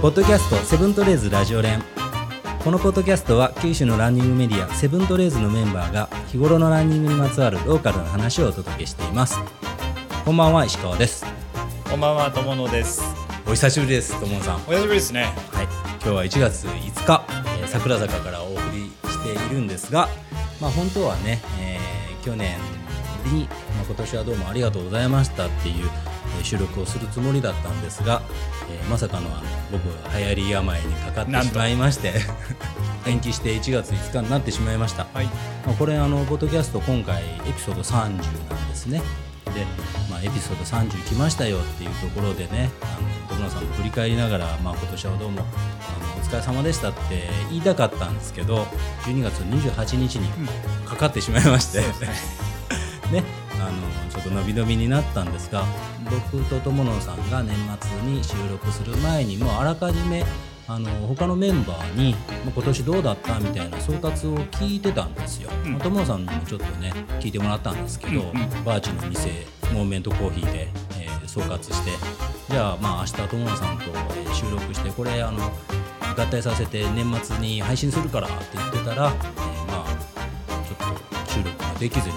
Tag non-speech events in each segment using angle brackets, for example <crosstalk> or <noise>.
ポッドキャストセブントレーズラジオ連。このポッドキャストは九州のランニングメディアセブントレーズのメンバーが日頃のランニングにまつわるローカルな話をお届けしています。こんばんは石川です。こんばんは友野です。お久しぶりですともさん。お久しぶりですね。はい。今日は1月5日、えー桜坂からお送りしているんですがまあ本当はね、えー去年に、まあ、今年はどうもありがとうございましたっていう、えー収録をするつもりだったんですが、えーまさかの僕が流行り病にかかってしまいまして <laughs> 延期して1月5日になってしまいました、はい。まあ、これあのポッドキャスト今回エピソード30なんですね。で、まあ、エピソード30来ましたよっていうところでねあの友野さんと振り返りながら、まあ、今年はどうもあのお疲れ様でしたって言いたかったんですけど12月28日にかかってしまいまして、そうですね。<laughs> ね、あのちょっと伸び伸びになったんですが僕と友野さんが年末に収録する前にもうあらかじめあの他のメンバーにまあ今年どうだったみたいな総括を聞いてたんですよ。うんまあ友野さんにもちょっとね聞いてもらったんですけど、うんうんバーチの店モーメントコーヒーで、えー総括してじゃあまあ明日友野さんと、えー収録してこれあの合体させて年末に配信するからって言ってたら、えーまあちょっと収録ができずに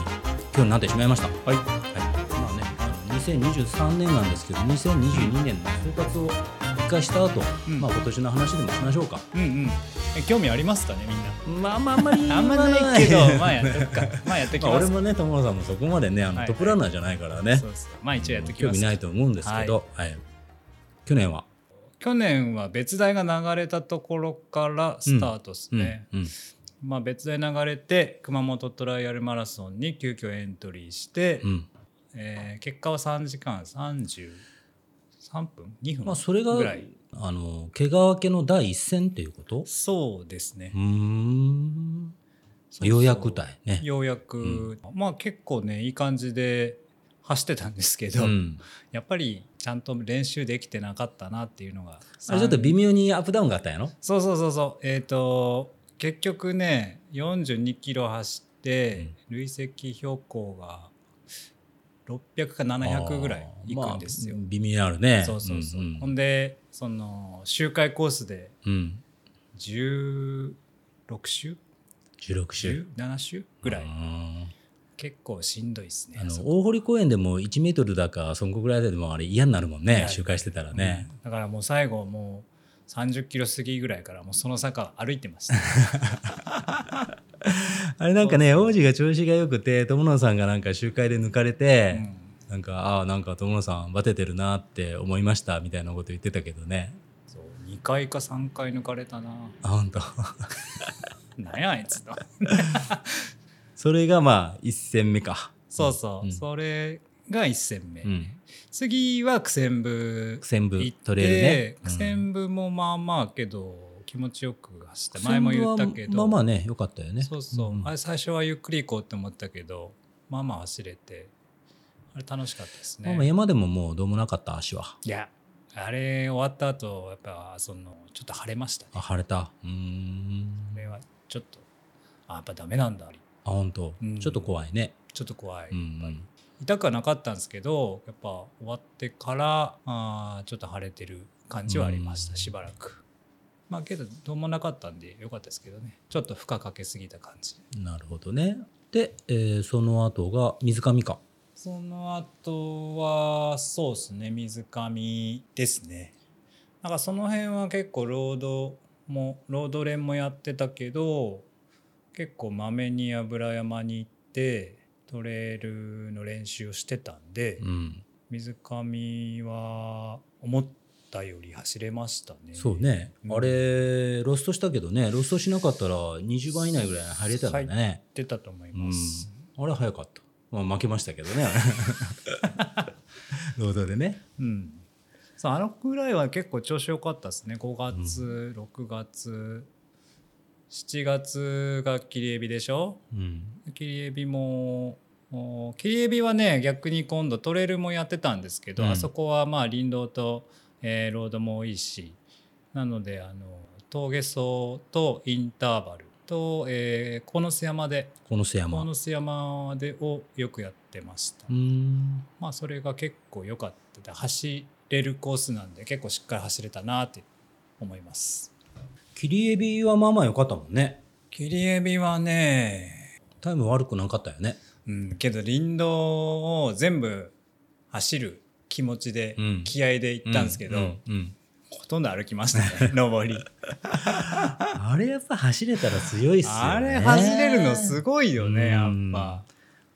今日になってしまいました？はい。はい、まあね、あの2023年なんですけど、2022年の総括を一回した後、うん。まあ今年の話でもしましょうか。うんうん。え興味ありますかねみんな。まあまああんまり <laughs> あんまないけどまあやっとくか。まあやってきます。俺もね、友野さんもそこまでね、あの、はいトップランナーじゃないからね、そうそう。まあ一応やってき興味ますないと思うんですけど、はい。去年は、去年は別大が流れたところからスタートですうんね、うんまあ別大流れて熊本トライアルマラソンに急遽エントリーして、うん。えー結果は3時間33分？2分まあそれがぐらい、あの、怪我明けの第一戦っていうこと？そうですね。うーん。ようやくたいね。ようやく、まあ結構ねいい感じで走ってたんですけど、うん。やっぱりちゃんと練習できてなかったなっていうのが。あれちょっと微妙にアップダウンがあったんやろ？そうそうそうそう。えっ、と結局ね42キロ走って、累積標高が600か700ぐらいいくんですよ、まあ微妙にあるね。そうそうそう、んほんでその周回コースでうん。16周？16周。17周ぐらい。うん結構しんどいですねあの大堀公園でも1メートルだかそんこぐらいでもあれ嫌になるもんね周回してたらね、うん。だからもう最後もう30キロ過ぎぐらいからもうその坂歩いてました。<laughs> あれなんかね王子が調子が良くて友野さんがなんか周回で抜かれて、うん。なんかああなんか友野さんバテてるなって思いましたみたいなこと言ってたけどね。そう2回か3回抜かれたな。あ本当なん <laughs> やあいつと。<laughs> それがまあ1戦目か。そうそう、うん。それが1戦目、うん次は苦戦部苦戦部トレイルね。苦戦部もまあまあけど気持ちよく走った前も言ったけど。まあまあね良かったよね。そうそう、んあれ最初はゆっくり行こうって思ったけどまあまあ走れてあれ楽しかったですね、まあまあ山でももうどうもなかった足は。いやあれ終わった後やっぱそのちょっと腫れましたね。あ晴れた。うーん。これはちょっとあやっぱダメなんだ。あ本当、うん。ちょっと怖いね。ちょっと怖い、うんやっぱり痛くはなかったんですけどやっぱ終わってからあーちょっと腫れてる感じはありました、うん。しばらく。まあけどどうもなかったんでよかったですけどね。ちょっと負荷かけすぎた感じ。なるほどね。で、えーその後が水上か。その後はそうですね。水上ですね。なんかその辺は結構ロードもロード連もやってたけど結構まめに油山に行ってトレイルの練習をしてたんで、うん。水上は思ったより走れましたね。そうね、うん。あれロストしたけどね。ロストしなかったら20番以内ぐらいに入れたらね、出たと思いうん。ます、あれ早かった、まあ、負けましたけどね。ロードでね。うん。そうあのくらいは結構調子良かったですね。5月、6月7月が切りエビでしょ？うん。切りエビもお切りエビはね逆に今度トレイルもやってたんですけど、うん。あそこはまあ林道と、えーロードも多いしなのであの峠走とインターバルと、えー、鴻巣山でこの瀬山。鴻巣山でをよくやってました、うん。まあそれが結構良かった。走れるコースなんで結構しっかり走れたなって思います切りエビはまあまあ良かったもんね。切りエビはねタイム悪くなかったよね。うんけど林道を全部走る気持ちで、うん。気合で行ったんですけど、うんうんうん。ほとんど歩きましたね <laughs> 上り。あれやっぱ走れたら強いっすよね。あれ走れるのすごいよねやっうんぱ。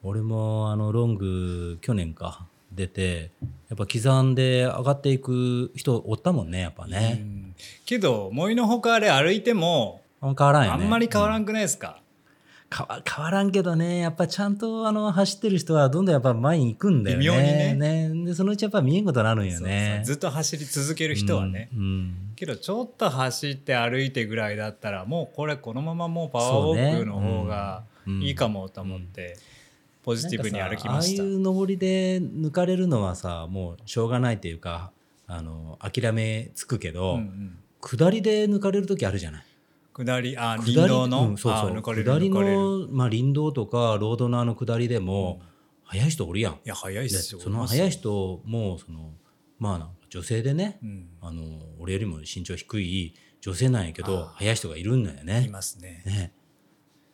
俺もあのロング去年か出てやっぱ刻んで上がっていく人おったもんねやっぱうね、ん。けど思いのほかあれ歩いてもあんま変わらんよね。あんまり変わらうんくないですか、変わ変わらんけどねやっぱちゃんとあの走ってる人はどんどんやっぱ前に行くんだよね。微妙にね。でそのうちやっぱ見えんことになるんよね。ずっと走り続ける人はね、うん。うん。けどちょっと走って歩いてぐらいだったらもうこれこのままもうパワーウォークの方がいいかもと思ってポジティブに歩きました。ああいう登りで抜かれるのはさもうしょうがないっていうかあの諦めつくけど、うんうん。下りで抜かれる時あるじゃない？下りあ下り林道の、うんそうそう。下りの、まあ、林道とかロードのあの下りでも、速い人おるやん。いや早いっですよ。その速い人もそのまあ女性でね、うん。あの俺よりも身長低い女性なんやけどあー。速い人がいるんだよいねますね。ね。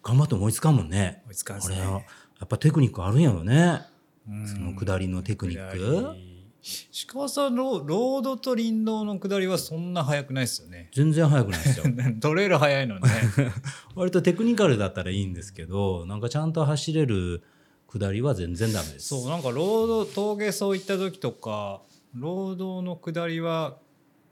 頑張っても追いつかんもんね。追いつかんっすねやっぱテクニックあるんやろね。うん。その下りのテクニック。下り。鹿さんロロードと林道の下りはそんな速くないですよね。全然速くないですよ。<laughs> トレイル速いのにね。<laughs> 割とテクニカルだったらいいんですけどなんかちゃんと走れる下りは全然ダメです。そうなんかロード峠走行った時とかロードの下りは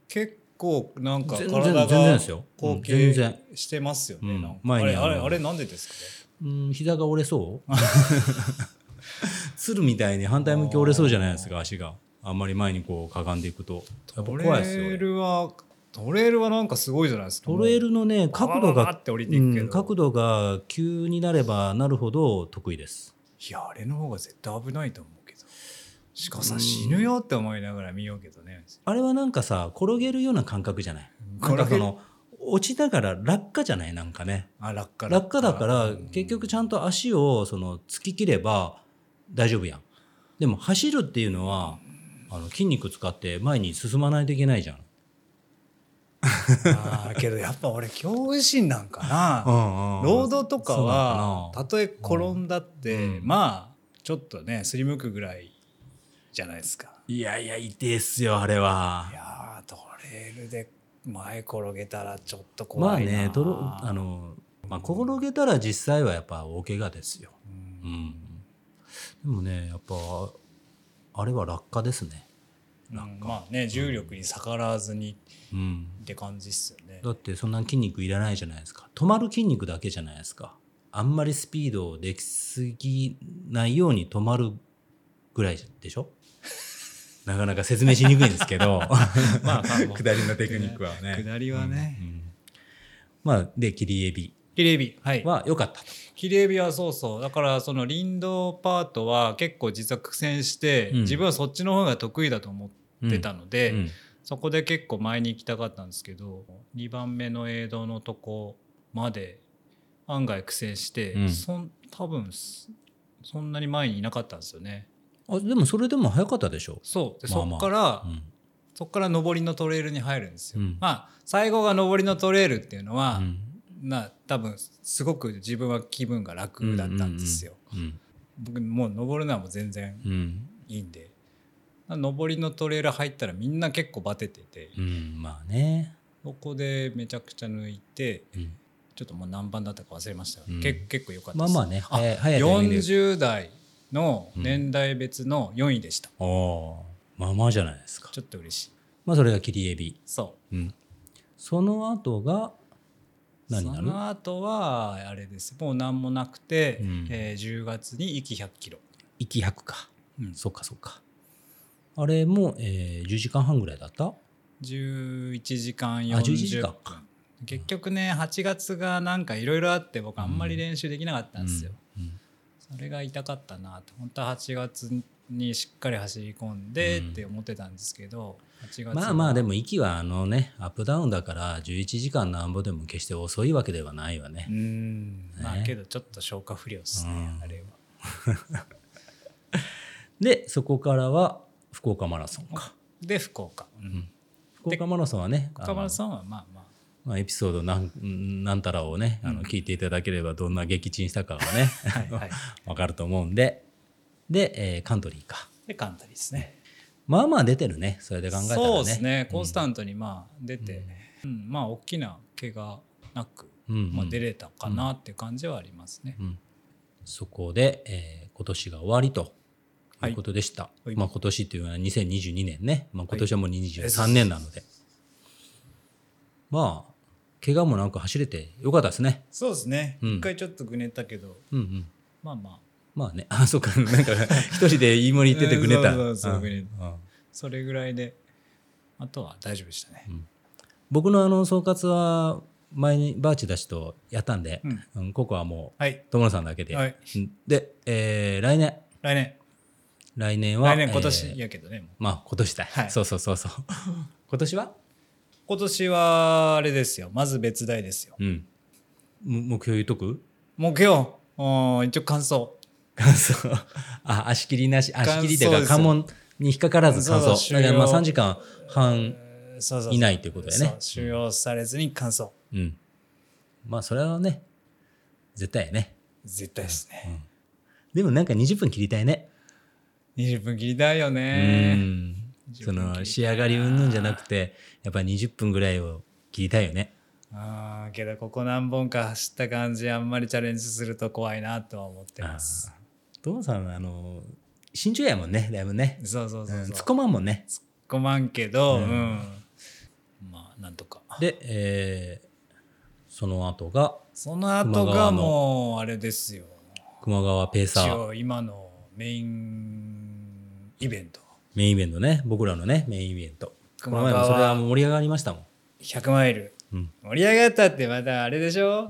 結構なんか全然体が全然ですよ。後うん全然。傾してますよね、うん前にあれあれあれなんでですか？ねうん膝が折れそう？<laughs> 鶴みたいに反対向き折れそうじゃないですか足が。あんまり前にこうかがんでいくと。やっぱト怖いですよレイ俺ルはトレイルはなんかすごいじゃないですか。トレイルのね角度がババババって降りていくけど。うん角度が急になればなるほど得意です。いやあれの方が絶対危ないと思うけど。鹿さん死ぬよって思いながら見ようけどね。あれはなんかさ転げるような感覚じゃない？転げる？なんかその落ちながら落下じゃないなんかね。あ落下落下だからうん。結局ちゃんと足をその突き切れば大丈夫やん。でも走るっていうのはあの筋肉使って前に進まないといけないじゃん。<laughs> あーけどやっぱ俺恐怖心なんかな。ロードとかはたとえ転んだって、うん。まあちょっとねすりむくぐらいじゃないですか。いやいや痛いっすよあれは。いやートレイルで前転げたらちょっとまあ怖いな。ねとろあの、まあ、転げたら実際はやっぱ大怪我ですよ、うん。うん、でもねやっぱあれは落下ですね、うん。まあね重力に逆らわずにうん、って感じっすよね。だってそんな筋肉いらないじゃないですか。止まる筋肉だけじゃないですか。あんまりスピードできすぎないように止まるぐらいでしょ？なかなか説明しにくいんですけど。<laughs> まあまあ。下りのテクニックはね。下りはね。うんうん。まあで切りエビ。切りエビはい。は良かったと。切りエビはそうそう。だからその林道パートは結構実は苦戦して、うん。自分はそっちの方が得意だと思ってたので、うん。そこで結構前に行きたかったんですけど2番目の映像のとこまで案外苦戦して、うん。そん多分すそんなに前にいなかったんですよね。あでもそれでも早かったでしょ。そう。でまあまあ。そっから、うん。そっから上りのトレイルに入るんですよ。うん。まあ最後が上りのトレイルっていうのは、うん。な多分すごく自分は気分が楽だったんですよ。うん僕もう登るのはもう全然うん。いいんで。上りのトレイル入ったらみんな結構バテてて。うんまあね、そこでめちゃくちゃ抜いてうん。ちょっともう何番だったか忘れました。が、うん。け結構良かったです。まあまあね。早い早いタイミングで。40代の年代別の4位でした、おおーまあまあじゃないですか。ちょっと嬉しい。まあそれが切りエビ、そう。ん、その後がう何になるその後はあれです。もう何もなくて、うん。えー10月に行き100キロ、息100か、うん。そっかそっか。あれも、えー、10時間半ぐらいだった？11時間あ40 11時間分結局ね8月がなんかいろいろあって僕あんまり練習できなかったんですよ、うんうんそれが痛かったなと本当は8月にしっかり走り込んでって思ってたんですけど、8月まあまあでもも息はあのねアップダウンだから11時間なんぼでも決して遅いわけではないわね。う、ん。まあねけどちょっと消化不良ですね、うん。あれは。<laughs> でそこからは福岡マラソンか。で福岡、うん。福福岡マラソンはね岡村さんはまあまあまあ、エピソードなんなんたらをね、あの聞いていただければどんな撃沈したかはねはいはい。<laughs> 分かると思うんで。で、えーカントリーか。でカントリーですね。まあまあ出てるね。それで考えたらね。そうですね。コンスタントにまあ出て、うん。まあ大きな怪我なく、うんうん。まあ、出れたかなっていう感じはありますね、うん。そこで、えー今年が終わりとはい。いうことでした、はい。まあ、今年っていうのは2022年ね、まあ、今年はもう23年なので、まあ怪我もなく走れてよかったですね。そうですね。うん。一回ちょっとぐねったけど。うんうん。まあまあ。まあね。あそうか。なんか <laughs> 一人で言い盛り言っててぐねた。そうそうそれぐらいであとは大丈夫でしたね、僕のあの総括は前にバーチだしとやったんで、うん。うんここはもうはい。友野さんだけで、はい。うん。で、えー来年。来年。来年は来年今え年ーやけどね、まあ今年だ、はい。そうそうそうそう。<laughs> 今年は？今年はあれですよ。まず別大ですよ。うん。む目標言うとく？目標。うん一応完走感想。<laughs> あ足切りなし。足切りっていうか関門に引っかからず完そう走そうだからまあ終了3時間半そうそうそう。以内ということだよね収容されずに完走うん。まあそれはね絶対やね。絶対ですね、でもなんか20分切りたいね。20分切りたいようねん。20その仕上がりうんぬんじゃなくてやっぱり20分ぐらいを切りたいよね。ああけどここ何本か走った感じあんまりチャレンジすると怖いなとは思ってます。父さんはあの身長やもんねだいぶね。そうそうそうそう、うん突っ込まんもんね。ごまんけど、ううん。んまあなんとか。で、えーその後がその後がもうあれですよ。熊川ペーサ一ー応今のメインイベント。メインイベントね。僕らのねメインイベントこの前もそれは盛り上がりましたもん。100マイル、うん。盛り上がったってまたあれでしょ？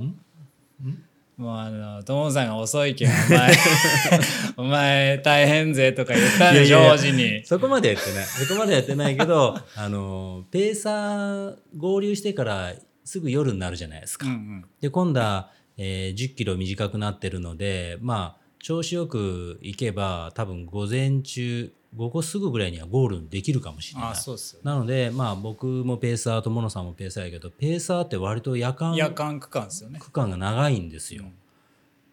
もうあの友さんが遅いけんお前。<laughs> お前大変ぜとか言ったんでしょいやいやいや王子に。そこまでやってない。そこまでやってないけど <laughs> あのペーサー合流してからすぐ夜になるじゃないですか、うんうん。で今度は、えー10キロ短くなってるのでまあ調子よく行けば多分午前中午後すぐぐらいにはゴールできるかもしれない。あそうっすよなのでまあ僕もペーサーとモノさんもペーサーやけどペーサーって割と夜間夜間区間ですよね。区間が長いんですよ。うん。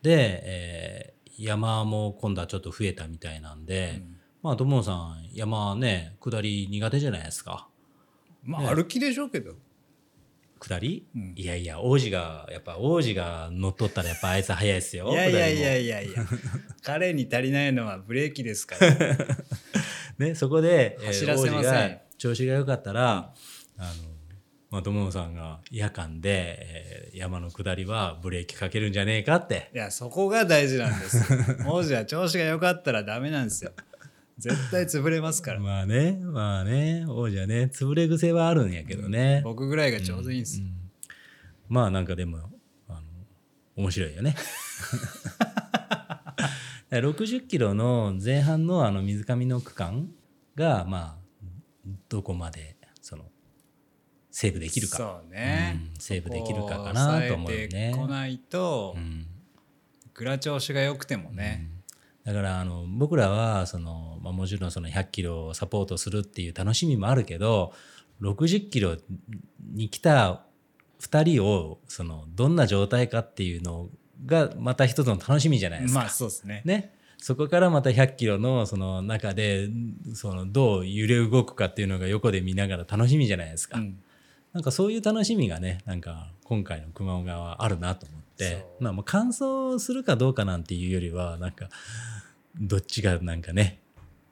で、えー山も今度はちょっと増えたみたいなんで、うん。まあ友野さん山ね下り苦手じゃないですか。ねまあ歩きでしょうけど下り、うん。いやいや王子がやっぱ王子が乗っ取ったらやっぱあいつ早いですよ。<laughs> いやいやいや下いやいや。<laughs> 彼に足りないのはブレーキですからね。<laughs> そこで、えー走らせません。王子が調子が良かったら、あのまあ友野さんが夜間で、えー山の下りはブレーキかけるんじゃねえかって。いやそこが大事なんです王子は調子が良かったらダメなんですよ絶対潰れますから。まあねまあね王子はね潰れ癖はあるんやけどね。僕ぐらいがちょうどいいんですよ、まあなんかでもあの面白いよね。<laughs> 60キロの前半のあの水上の区間がまあどこまでそのセーブできるか、そうね、うんセーブできるかかなと思うよね。ここないと、うん。いくら調子が良くてもね、だからあの僕らはその、まあ、もちろんその100キロをサポートするっていう楽しみもあるけど60キロに来た2人をそのどんな状態かっていうのがまた一つの楽しみじゃないですか。まあそうですね。ね、そこからまた100キロのその中でそのどう揺れ動くかっていうのが横で見ながら楽しみじゃないですか。うん。なんかそういう楽しみがねなんか今回の熊本川あるなと思って。まあもう完走するかどうかなんていうよりはなんかどっちがなんかね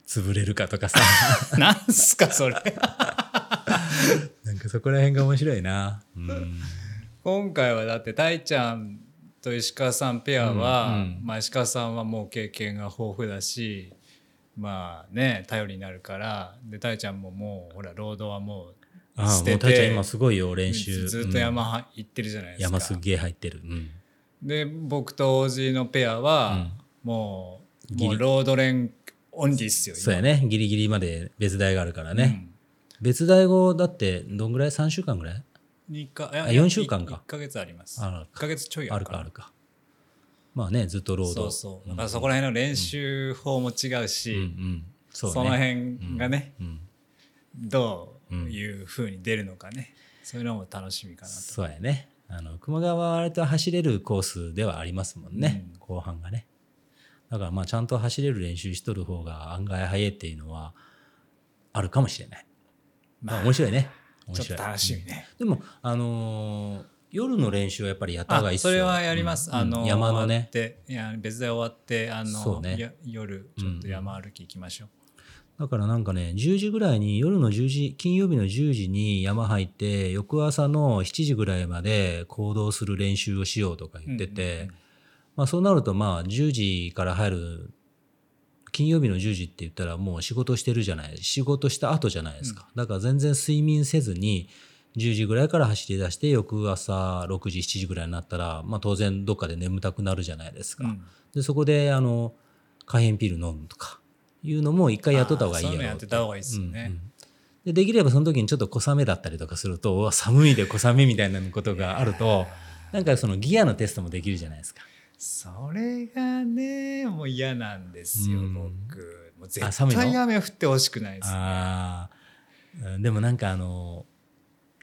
潰れるかとかさ。<laughs> なんすかそれ。<laughs> なんかそこら辺が面白いな。うん。今回はだってたいちゃんと石川さんペアは、うんうん。まあ、石川さんはもう経験が豊富だしまあね頼りになるからでたいちゃんももうほらロードはもうああ捨ててもうたいちゃん今すごいよ練習。ずずっとうん。山は行ってるじゃないですか、山すげえ入ってる。うん。で僕と王子のペアは、もうもうロード連オンリーっすよ今。そうやね。ギリギリまで別大があるからね。うん。別大後だってどんぐらい？3週間ぐらい？二かいやあ4週間か。1ヶ月あります。ある1ヶ月ちょいああるかあるか。まあねずっとロード。そうそう。だからそこら辺の練習法も違うし、うんうん。そうね。その辺がね、うん。どうんいう風に出るのかね、そういうのも楽しみかなと。そうやね。あの熊川は割と走れるコースではありますもんね、うん。後半がねだからまあちゃんと走れる練習しとる方が案外早いっていうのはあるかもしれない。まあ面白いね。面白い。ちょっと楽しみね。でもあのー夜の練習はやっぱりやった方がいいっすよ。あそれはやります。うん。あの山のね。いや別で終わってあの、ね。や夜ちょっと山歩き行きましょう。だからなんかね10時ぐらいに夜の10時金曜日の10時に山入って翌朝の7時ぐらいまで行動する練習をしようとか言ってて、うんうんうんまあ、そうなるとまあ10時から入る金曜日の10時って言ったらもう仕事してるじゃない仕事した後じゃないですか、だから全然睡眠せずに10時ぐらいから走り出して翌朝6時7時ぐらいになったら、まあ、当然どっかで眠たくなるじゃないですか、うん。でそこであの可変ピル飲むとかいうのも一回やっとった方がいいやろうやってた方がいいですよね。うんうん。でできればその時にちょっと小雨だったりとかすると寒いで小雨みたいなことがあるとなんかそのギアのテストもできるじゃないですか。それがねもう嫌なんですよ、うん。僕。もう絶対雨降ってほしくないです。ねでもなんかあの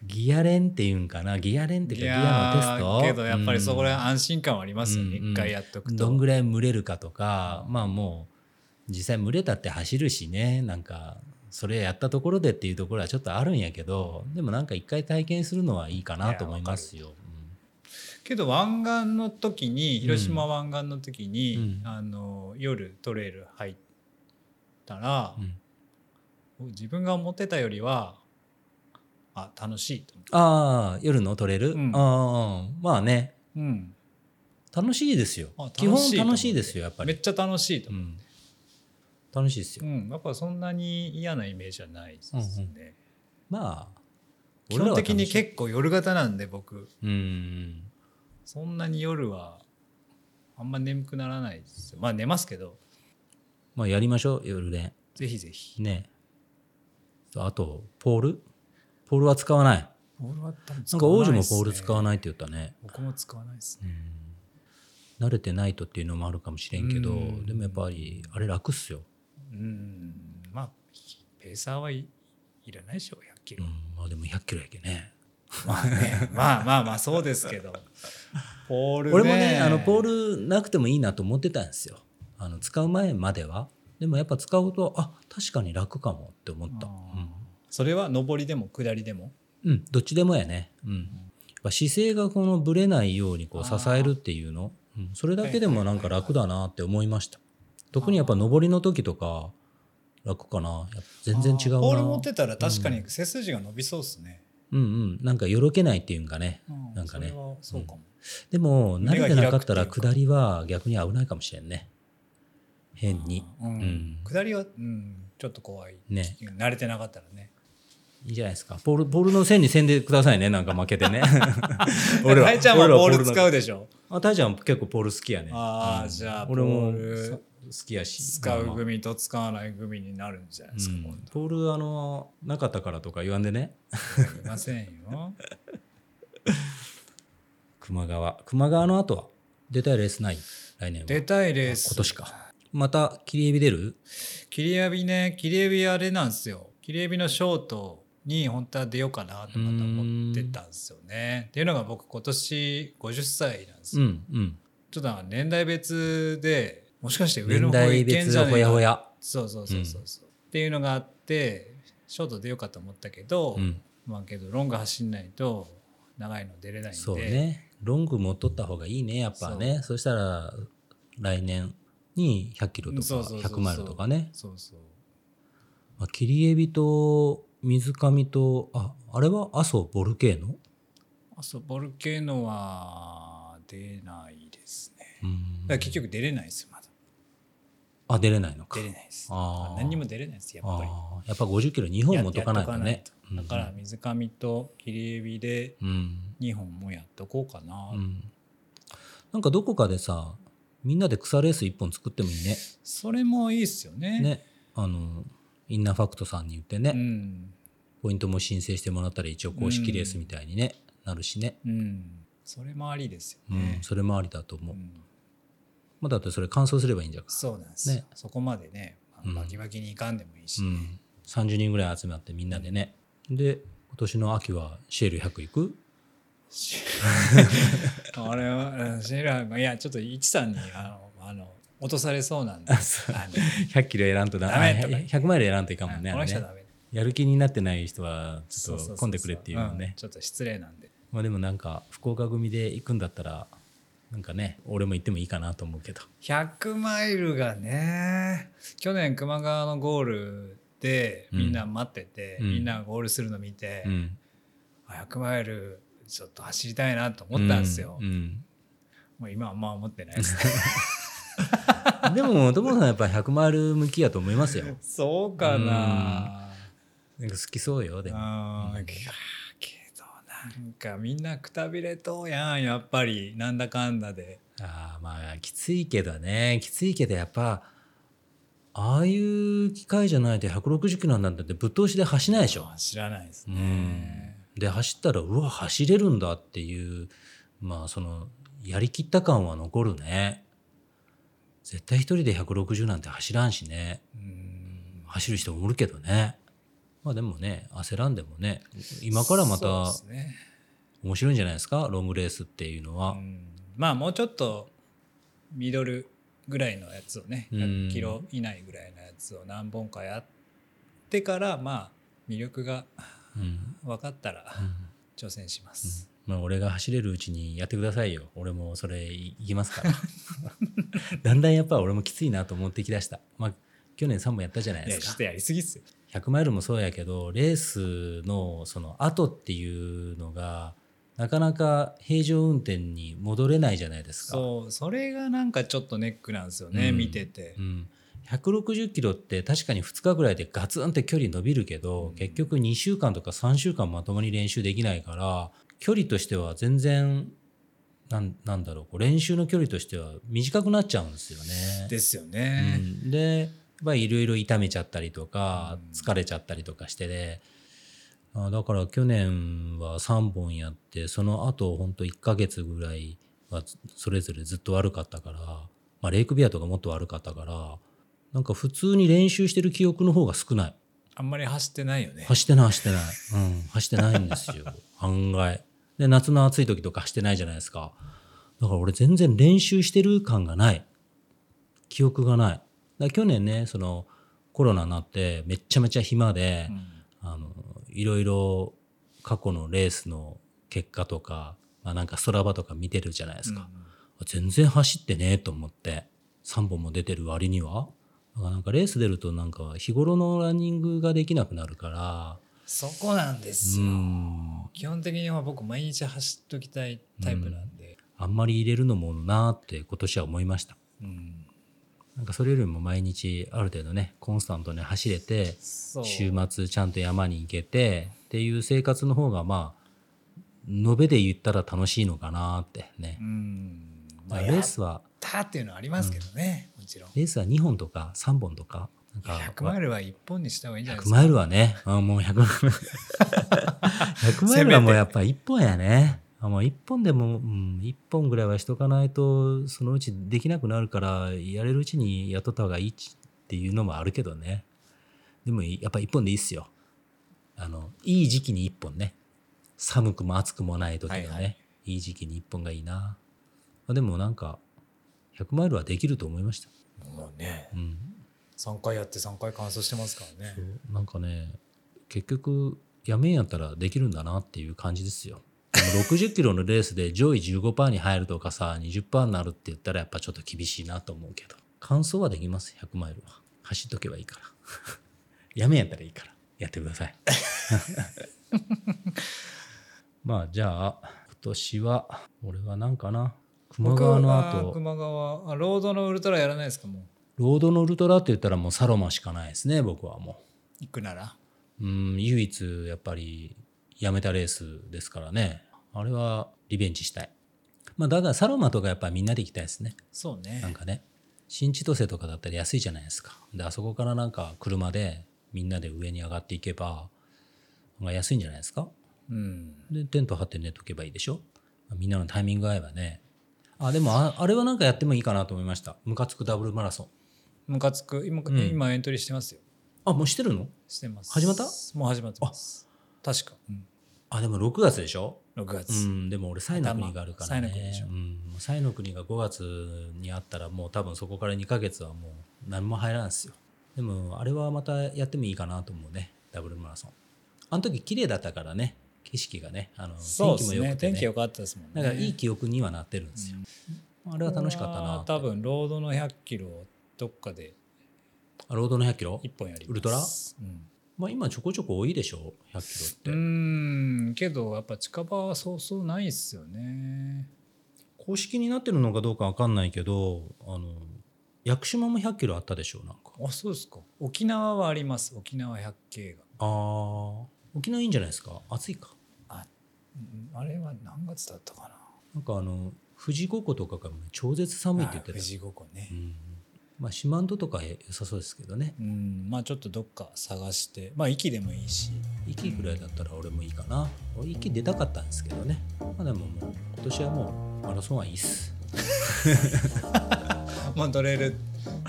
ギア練っていうんかな？ギア練っていうかギアのテスト？けどやっぱりそこらうん安心感はありますよね、うんうん。一回やっとくと。どんぐらい蒸れるかとか、まあもう実際蒸れたって走るしねなんかそれやったところでっていうところはちょっとあるんやけどでもなんか一回体験するのはいいかなと思いますよ。けど湾岸の時に広島湾岸の時に、うん。あの夜トレイル入ったらうん。う、ん自分が思ってたよりはあ楽しいああ夜の取れる、うん。ああまあね。う、うん、楽しいですよ。あ基本楽しいですよやっぱり、めっちゃ楽しいと思う、うん、楽しいですよ、うん。やっぱそんなに嫌なイメージはないですね、まあ基本的に構結構夜型なんで僕。うんそんなに夜はあんま眠くならないですよ。まあ寝ますけど。まあやりましょう夜練ぜひぜひ。ね。あとポール？ポールは使わない。ポールは多分なん使か王子もポール使わないって言ったね。僕も使わないですね。慣れてないとっていうのもあるかもしれんけどうん。でもやっぱりあれ楽っすよ、うん。まあペーサーはいいらないでしょ100キロ、うん、まあでも100キロやけね <laughs> まあねまあまあまあそうですけど。ポールね。俺もねあのポールなくてもいいなと思ってたんですよ。あの使う前までは。でもやっぱ使うとあ確かに楽かもって思った、あー。それは上りでも下りでも？うんうん、どっちでもやね、うん、やっぱ姿勢がこのぶれないようにこう支えるっていうの、うん、それだけでもなんか楽だなって思いました。特にやっぱ上りの時とか楽かな。全然違うな。ポール持ってたら確かに背筋が伸びそうですね、うんうんなんかよろけないっていうんかね。うん。なんかね。そうかも、でも慣れてなかったら下りは逆に危ないかもしれんね。変に。うん。うん。下りは、うん、ちょっと怖い、ね。慣れてなかったらね。いいじゃないですか。ポールポールの線に線でくださいね。なんか負けてね。<laughs> 俺タイちゃんはボール使のうでしょ。あタイちゃん結構ポール好きやね。ああ、うん。じゃあ俺も好きやし。使う組と使わない組になるんじゃないですか、うん。今ポールあのなかったからとか言わんでね。度いませんよ。<laughs> 熊川。熊川の後は？出たいレースない？来年は？出たいレース。今年か。また切りエビ出る？切りエビね切りエビあれなんですよ。切りエビのショートに本当は出ようかなとまた思ってたんですよね。っていうのが僕今年50歳なんですうよ、んうん。ちょっと年代別でもしかして上の方年代いけん別じゃねえか？ほやほや。そうそうそうそうそう、っていうのがあってショート出ようかと思ったけど、うん。まあけどロング走んないと長いの出れないんで。そうね。ロング持っとった方がいいねやっぱね。そしたら来年に100キロとかそうそうそうそう。100マイルとかね。そうそう。まあ切りエビと水上とああれは阿蘇ボルケーノ？あそうボルケーノは出ないですね。うん。だから結局出れないですよあ出れないのか。出れないです。あー。何にも出れないですやっぱり。やっぱ50キロ2本持っとかないとね。だから水上と切りエビでうん。2本もやっとこうかな、うん。なんかどこかでさみんなで草レース1本作ってもいいね。それもいいっすよね。ね。あのインナーファクトさんに言ってね、うん。ポイントも申請してもらったら一応公式レースみたいにね、なるしね、うん。それもありですようん。ね、それもありだと思う、うんまあ、だってそれ完走すればいいんじゃそうなんですよ、ね。そこまでねうん。バキバキにいかんでもいいし。ね、うん、30人ぐらい集まってみんなでね、で今年の秋はシェール100行く？<laughs> あれはうんシェラーいやちょっと一さんにあのあの落とされそうなんで。あの100キロ選んとだ。ダメとか。あ100マイル選んといかんもんねやる気になってない人はちょっと混んでくれっていうのうんねちょっと失礼なんで。まあでもなんか福岡組で行くんだったらなんかね俺も行ってもいいかなと思うけど。100マイルがね去年球磨川のゴールでみんな待ってて、うん。みんながゴールするの見て、うん。あ100マイルちょっと走りたいなと思ったんですよ、うん。うん。もう今はあんま思ってないです。<laughs> でも友さんやっぱ100マイル向きやと思いますよ。<laughs> そうかな。なんか好きそうよでも。あーけけどなんかみんなくたびれとうやんやっぱり。なんだかんだで。あーまあきついけどね。きついけどやっぱああいう機械じゃないと160キロなんだってぶっ通しで走らないでしょ。知らないですうね、ん、で走ったらうわ走れるんだっていうまあそのやりきった感は残るね。絶対一人で160なんて走らんしね。うん。走る人もおるけどね。まあでもね焦らんでもね今からまた面白いんじゃないですか？ロングレースっていうのは。うん。まあもうちょっとミドルぐらいのやつをねうん。100キロ以内ぐらいのやつを何本かやってからまあ魅力がうん。分かったらうん。挑戦します、まあ、俺が走れるうちにやってくださいよ。俺もそれ行きますから。<laughs> だんだんやっぱ俺もきついなと思ってきだした。まあ去年3本やったじゃないですか。ちょっとやりすぎっすよ100マイルもそうやけどレースのその後っていうのがなかなか平常運転に戻れないじゃないですか。そうそれがなんかちょっとネックなんですよね、うん。見てて。う、ん、160キロって確かに2日ぐらいでガツンって距離伸びるけど、うん。結局2週間とか3週間まともに練習できないから距離としては全然なんなんだろう練習の距離としては短くなっちゃうんですよね。ですよね、うん、でぱりいろいろ痛めちゃったりとかうん。疲れちゃったりとかしてで、あだから去年は3本やってその後ほんと1ヶ月ぐらいはそれぞれずっと悪かったから、まあ、レイクビアとかもっと悪かったからなんか普通に練習してる記憶の方が少ない。あんまり走ってないよね。走ってない走ってない、<laughs> うん、走ってないんですよ。<laughs> 案外。で夏の暑い時とか走ってないじゃないですか。だから俺全然練習してる感がない。記憶がないだ去年ねそのコロナになってめっちゃめちゃ暇で、あのいろいろ過去のレースの結果とか、まあ、なんかストラバとか見てるじゃないですか、全然走ってねえと思って3本も出てる割には。なんかレース出るとなんか日頃のランニングができなくなるから。そこなんでうすよ、ん。基本的には僕毎日走っときたいタイプなんで、あんまり入れるのもなーって今年は思いました。うんなんかそれよりも毎日ある程度ねコンスタントに走れて週末ちゃんと山に行けてっていう生活の方がまあ延べで言ったら楽しいのかなってね。う、ん。まあ、まあ、レースはたっていうのはありますけどね、もちろん。レースは2本とか3本とかなんか100マイルは1本にした方がいいんじゃないで100すか？マイルはねあもう100 100 <laughs> マイルはもうやっぱ1本やねあもう1本でも、うん、1本ぐらいはしとかないとそのうちできなくなるからやれるうちにやっとった方がいいっていうのもあるけどね。でもやっぱ1本でいいっすよ。あのいい時期に1本ね。寒くも暑くもない時のね、はいはい。いい時期に1本がいいな。あでもなんか100マイルはできると思いました、もうね。うん、3回やって3回完走してますからね。なんかね結局やめんやったらできるんだなっていう感じですよ60キロのレースで上位15%に入るとかさ20%になるって言ったらやっぱちょっと厳しいなと思うけど。完走はできます？100マイルは。走っとけばいいから。<laughs> やめんやったらいいから。やってください。<laughs> まあじゃあ今年は俺は何かな？熊僕川のは後熊川。あロードのウルトラやらないですかもう？ロードのウルトラって言ったらもうサロマしかないですね僕はもう。行くなら。うん唯一やっぱりやめたレースですからね。あれはリベンジしたい。まあだからサロマとかやっぱみんなで行きたいですね。そうね。なんかね。新千歳とかだったら安いじゃないですか。であそこからなんか車でみんなで上に上がっていけばなんか安いんじゃないですか。うん。でテント張って寝とけばいいでしょ。みんなのタイミング合えばね。あでもああれはなんかやってもいいかなと思いました。ムカつくダブルマラソン。ムカつく。今,、ん。今エントリーしてますよ。あもうしてるの？してます。始まった？もう始まってます。確か、うん、あでも6月でしょ？6月、うんでも俺サイの国があるからね。頭サイの国でしょ。うん、サイの国が5月にあったらもう多分そこから2ヶ月はもう何も入らんですよ。でもあれはまたやってもいいかなと思うねダブルマラソン。あの時綺麗だったからね景色がねあの天気も良くて、ね、ね天気良かったですもんね。だからいい記憶にはなってるんですよ、あれは楽しかったな多分ロードの100キロどっかであロードの100キロ？1本やります。ウルトラ？うんまあ今ちょこちょこ多いでしょ？100キロって、うーん。けどやっぱ近場はそうそうないっすよね。公式になってるのかどうかわかんないけどあの屋久島も100キロあったでしょ？なんか。あそうですか。沖縄はあります。沖縄100系が。あー。沖縄いいんじゃないですか？暑いか。あうんあれは何月だったかな。なんかあの富士五湖とかが超絶寒いって言ってたあ富士五湖ね。うんまあ四万十とか良さそうですけどね。うん。まあちょっとどっか探して。まあ息でもいいし。息ぐらいだったら俺もいいかな。俺息出たかったんですけどね。まあでももう今年はもうマラソンはいいっす。<laughs> まあ取れる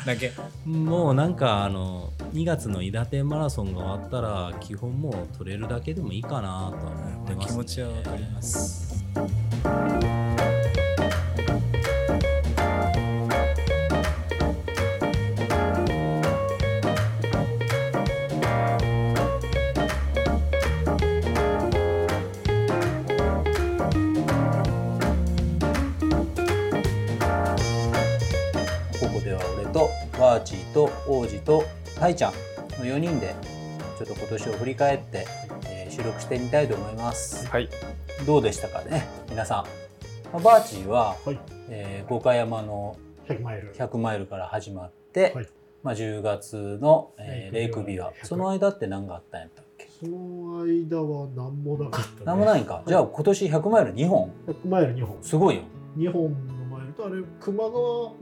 だけ。もうなんかあの2月の伊達マラソンが終わったら基本もう取れるだけでもいいかなとは思ってます、ね、気持ちはわかります王子とタイちゃんの4人でちょっと今年を振り返って、えー収録してみたいと思いますはい。どうでしたかね皆さん、まあバーチーは、はい。えー五箇山の100マイル。100マイルから始まって、はいまあ、10月の、えーレイクビワ100その間って何があったんやったっけ？その間は何もなかった、ね。何もないんか、はいじゃあ今年100マイル2本100マイル2本。すごいよ2本のマイルと、あれ、球磨川も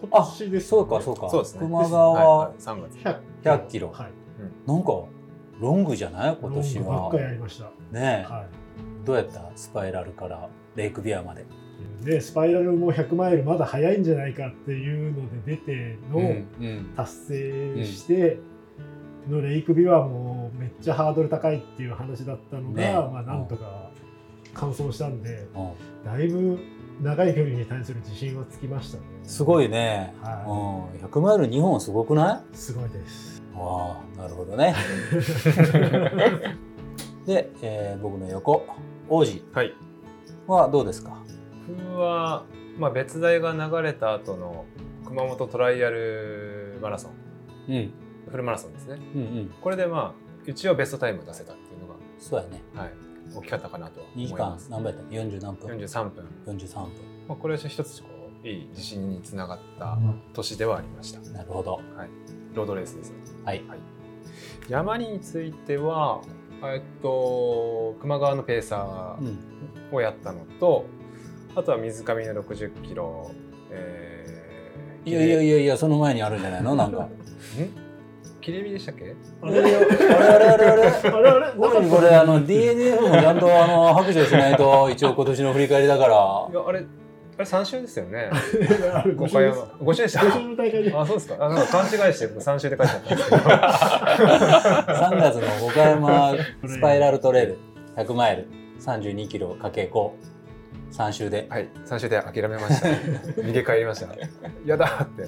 今年です、そうかそうか。そうですね。球磨川ははい、3月。100 100キロ。はい。なんかロングじゃない？今年は。ロングばっかりやりました。ねえ、はどうやった？スパイラルからレイクビアまで。い。で、スパイラルも100マイルまだ早いんじゃないかっていうので出てのうん達成して、のレイクビワもめっちゃハードル高いっていう話だったのが、ねまあなんとか完走したんで、うん。だいぶ長い距離に対する自信はつきましたね。すごいね、はうん、100マイル2本すごくない？すごいです。ああなるほどね。<laughs> で、えー僕の横王子。はい。はどうですか？僕は、まあ、別題が流れた後の熊本トライアルマラソン、うん。フルマラソンですね。うんうん。これでまあ、一応ベストタイムを出せたっていうのそうやね。が、はい、大きかったかなとは2時間思います。何分やった？40何分。43分。43分。まあ、これは一つこういい自信につながった年ではありました。なるほど。ロードレースです。はい。山については、えっと、球磨川のペーサうんーをやったのと、あとは水上の60キロ、えーいやいやいやいやその前にあるんじゃないの？なんか。<laughs> ん？切れ身でしたっけ？あれあれあれあれあれあれこれあの DNF もちゃんとあの <laughs> 白状しないと一応今年の振り返りだから。いやあれあれ3週ですよね。あ <laughs> れ五5週です。回山5週でした。5週の大会。で。あそうですか。あなんか勘違いして3週で書いてあったんですけど <laughs> 3月の岡山スパイラルトレイル。100マイル。32キロかけ53周で。はい。3週で諦めました。<laughs> 逃げ帰りました。やだって。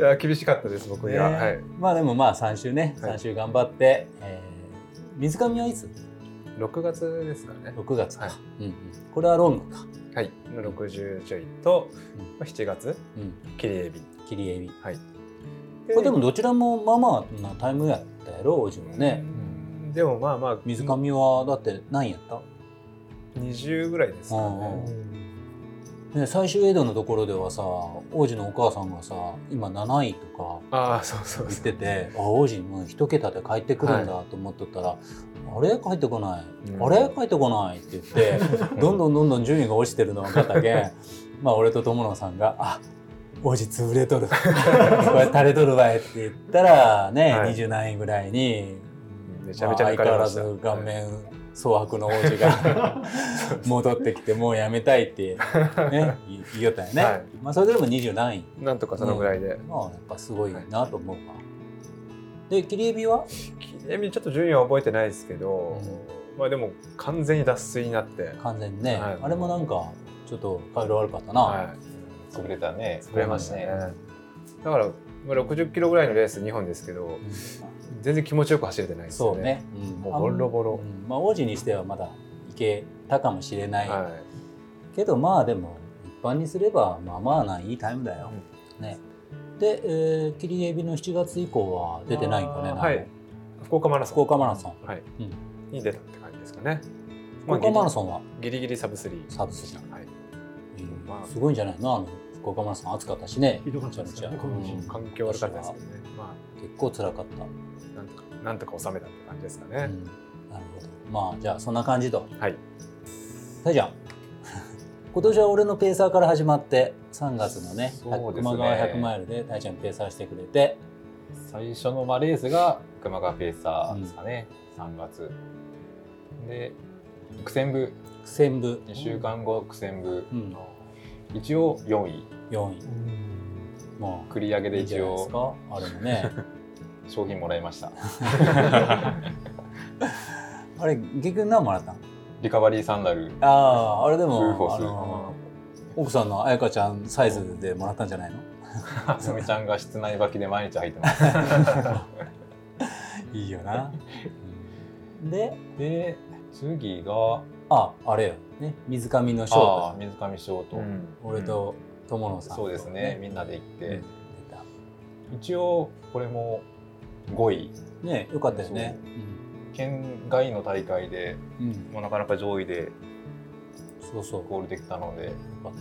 いや厳しかったです僕には、ねはい。まあでもまあ3週ね。はい。3週頑張って、えー水上はいつ？6月ですかね ?6 月か、はい。うんうん、これはロングか、はい。の60ちょいと、まあ、7月うん、切りエビ。切りエビ。はい。これでもどちらもまあまあなタイムやったやろ王子もね。うん。でもまあまあ。水上はだって何やった？20ぐらいですかうん。ねね、最終エイドのところではさ王子のお母さんがさ今7位とかああそうそう言っそうててあ王子もう一桁で帰ってくるんだと思っとったら、あれ？帰ってこない、うんあれ？帰ってこないって言って <laughs> どんどんどんどん順位が落ちてるの分かったけん <laughs> まあ俺と友野さんが「あ王子潰れとる。<laughs> これ垂れとるわい」って言ったらね、はい。20何位ぐらいにめちゃめちゃまあ相変わらず顔面蒼白の王子が戻ってきてもうやめたいって、ね、言言いよったよね、はい。まあそれでも20何位。なんとかそのぐらいで、まあやっぱすごいなと思うわ、で切りエビは？切りエビちょっと順位は覚えてないですけど、まあでも完全に脱水になって、完全にね、はい。あれもなんかちょっと顔色悪かったな、はい、潰れたね。作れましたね。だからまあ60キロぐらいのレース2本ですけど、うん。全然気持ちよく走れてないですよね。そうね、うん。もうボロボロ。うん。まあ王子にしてはまだいけたかもしれない、はけどまあでも一般にすればまあまあないいタイムだよ、ねで、えー、切りエビの7月以降は出てないんかねはい。福岡マラソン。福岡マラソン。はい。うん。に出たって感じですかね。福岡マラソンは？ギリギリサブスリー。サブスリー。はい。うん。まあ。すごいんじゃないの？あの福岡マラソン暑かったしね。ねめちゃめちゃこの時期環境悪かったですけどね。ま結構辛かった、あなんとかなんとか収めたって感じですかね。うん。なるほど。まあじゃあそんな感じと。はい。たいちゃん今年は俺のペーサーから始まって3月のねそうですね。熊川100マイルでたいちゃんペーサーしてくれて。最初のまあレースが熊川ペーサーですかね、3月。で苦戦部。苦戦部、2週間後苦戦部。うん、一応4位。4位。うん。も繰り上げで一ういいんじゃないです応か？あれもね。<laughs> 商品もらいました。<laughs> あれ結局何もらったの？リカバリーサンダル。あああれでもあの奥さんの彩香ちゃんサイズでもらったんじゃないの？<laughs> あすみちゃんが室内履きで毎日履いてます。<laughs> いいよな、うん。でで次がああれよ。ね水上のショート。ああ水上ショート、俺と友野さんとそうですね。みんなで行って、うん一応これも5位。ねよかったよね県外の大会でうん、うん、もうなかなか上位でそうそう。ゴールできたので、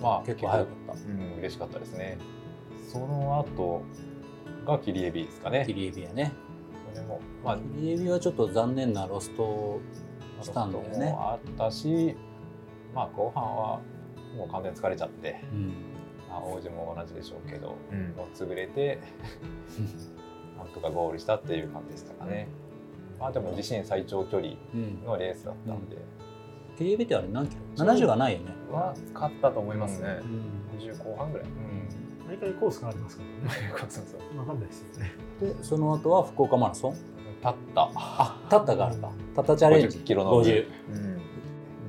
まあ結構早かった。うん、嬉しかったですね。その後が切りエビですかね。切りエビやね。それもまあ切りエビはちょっと残念なロストをしたんだよね。もあったしまあ後半はもう完全に疲れちゃって、うん。まあ、王子も同じでしょうけどうん。もう潰れて <laughs> なんとかゴールしたっていう感じでしたかね。まあでも自身最長距離うんのレースだったんで、切りエビってあれ何キロ ?70 がないよねは使ったと思いますね。うん。20後半ぐらい。毎回コースがありますからね。<laughs> そうそう。わかんないですよね。でその後は福岡マラソン？立った。あタッタがあるかタッタチャレンジ50キロの部50うん。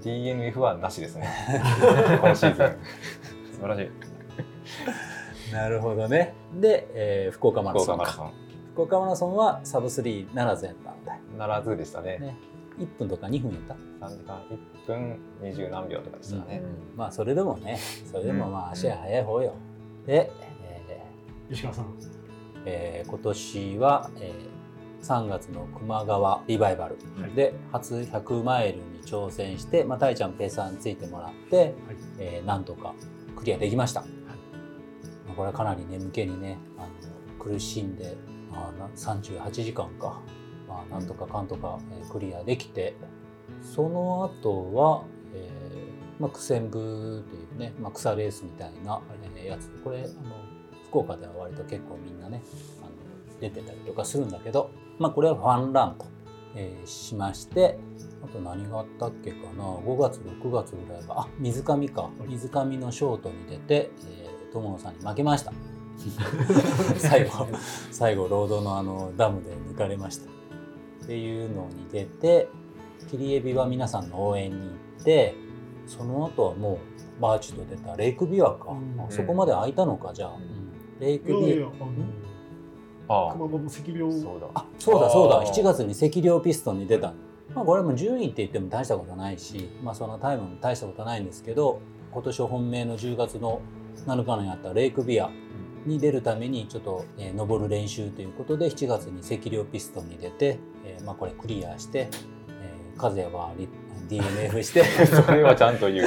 DNF はなしですね。<laughs> 今シーズン。素晴らしい。なるほどね。で、えー福岡マラ福ソンか。岡マラソン福岡マラソンはサブ3ならずやったんだ。よならずでしたね。ね。1分とか2分やった？3時間1分20何秒とかでしたね、まあそれでもねそれでもまうん。あ足は速い方よ、で、え石川さん。ーえー今年は、えー3月の熊川リバイバルはい。で初100マイルに挑戦して、まあ、たいちゃんペーサーについてもらって、えーなんとかクリアできました、まあこれはかなり眠気にねあの苦しんで、まあ、な38時間か、まあ、なんとかかんとか、えークリアできて。その後は、えーまあ、苦戦部というね、まあ、草レースみたいな、えーやつ。これあの福岡では割と結構みんなねあの出てたりとかするんだけど、まあ、これはファンランと、えーしましてあと何があったっけかな。5月6月ぐらいはあ水上か。水上のショートに出て、えー友野さんに負けました <laughs> 最後最後ロードのあのダムで抜かれました。っていうのに出て切りエビは皆さんの応援に行ってその後はもうバーチと出たレイクビワか、うん。あそこまで空いたのかじゃあ、うん。うん。レイクビワあ熊本赤病。そうだ。あそうだそうだ。あー。7月に赤量ピストンに出た。まあこれも順位って言っても大したことないし、まあ、そのタイムも大したことないんですけど今年本命の10月の7日にあったレイクビアに出るためにちょっと、えー登る練習ということで7月に赤量ピストンに出て、えーまあ、これクリアして、えー、和也はリ DNF して。<laughs> それはちゃんと言う。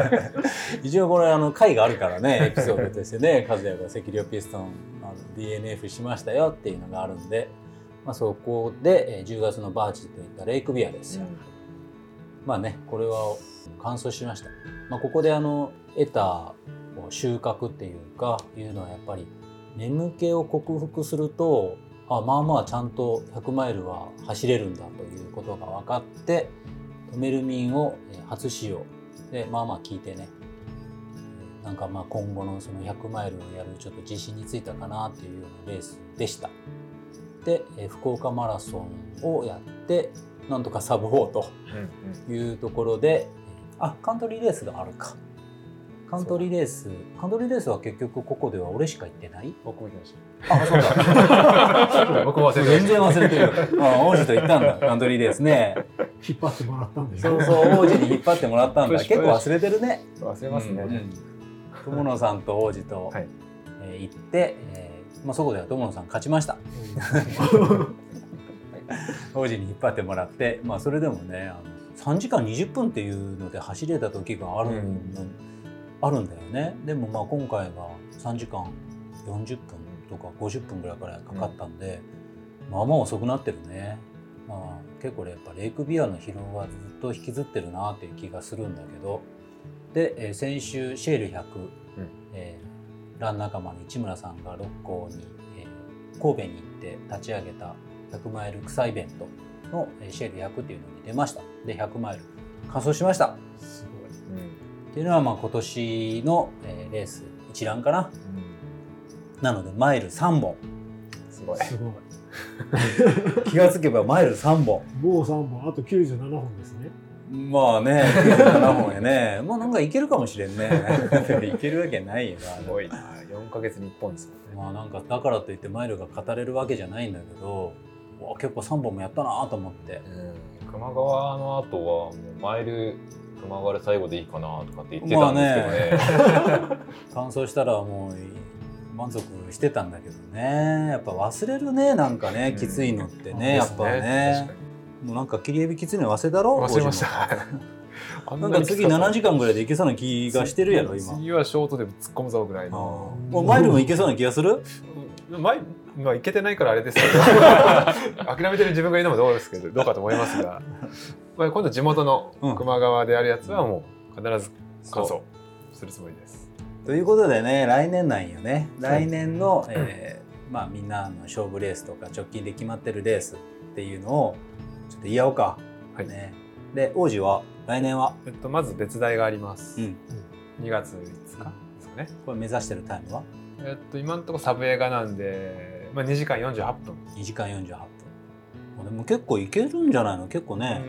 <laughs> 一応これあの回があるからねエピソードとしてね和也が赤量ピストンあの DNF しましたよっていうのがあるんで、まあ、そこで、えー10月のバーチといったレイクビアですよ、まあねこれは完走しました、まあ、ここであの得たこう収穫っていうかいうのはやっぱり眠気を克服するとあまあまあちゃんと100マイルは走れるんだということが分かってトメルミンをえー初使用でまあまあ聞いてね。えーなんかまあ今後のその100マイルをやるちょっと自信についたかなっていうようなレースでした。て、えー福岡マラソンをやってなんとかサブ4とうんうん。いうところであカントリーレースがあるかカントリーレースカントリーレースは結局ここでは俺しか行ってない？僕も行きましあそうだた <laughs> 僕も忘れて全然忘れてる。あ王子と行ったんだ。<laughs> カントリーレースね。引っ張ってもらったんでそうそう王子に引っ張ってもらったんだ。<laughs> 結構忘れてるね。忘れますね、うん。友野さんと王子と、はい。えー行って、えーまあ、そこでは友野さん勝ちました。王子に引っ張ってもらって、まあ、それでもねあの3時間20分っていうので走れた時がある,、うんあるんだよね。でもまあ今回は3時間40分とか50分ぐらいからいかかったんで、まあまあ遅くなってるね、まあ、結構ねやっぱレイクビアの疲労はずっと引きずってるなっていう気がするんだけど。で、えー先週シェール100、えーラン仲間の市村さんが六甲に、えー神戸に行って立ち上げた100マイル草イベントのえーシェール100っていうのに出ました。で100マイル完走しました。すごいっていうのはまあ今年の、えーレース一覧かな。うん。なのでマイル3本。すごい。すごい気がつけばマイル3本。もう3本。あと97本ですね。まあね7本やね。まあなんかいけるかもしれんね。<laughs> いけるわけないよ。なすごいな。4ヶ月に1本ですもんね。まあなんかだからといってマイルが語れるわけじゃないんだけど結構3本もやったなと思って。うん。球川の後はもうマイル球川で最後でいいかなとかって言ってたんですけどね,、<laughs> 完走したらもう満足してたんだけどね。やっぱ忘れるねなんかねうん。きついのってうん。ねやっぱね。もうなんか切りエビきついの忘れたろに忘れました。<laughs> あなんか次7時間ぐらいでいけそうな気がしてるやろ今。次はショートで突っ込むぞぐらいの。もうマイルもいけそうな気がする？前まあいけてないからあれですけど。<laughs> 諦めてる自分がいるのもどうですけどどうかと思いますが、まあ、今度地元のうん。球磨川でやるやつはもう必ず完そ走するつもりです。ということでね来年なんよね。来年の、えーまあみんなの勝負レースとか直近で決まってるレースっていうのをちょっと言い合おうか、はい。ね、で王子は来年は、えっと、まず別題があります。うん、2月5日ですかね。これ目指してるタイムは？えっと、今のところサブ映画なんで、まあ、2時間48分。2時間48分。でも結構いけるんじゃないの？結構ね、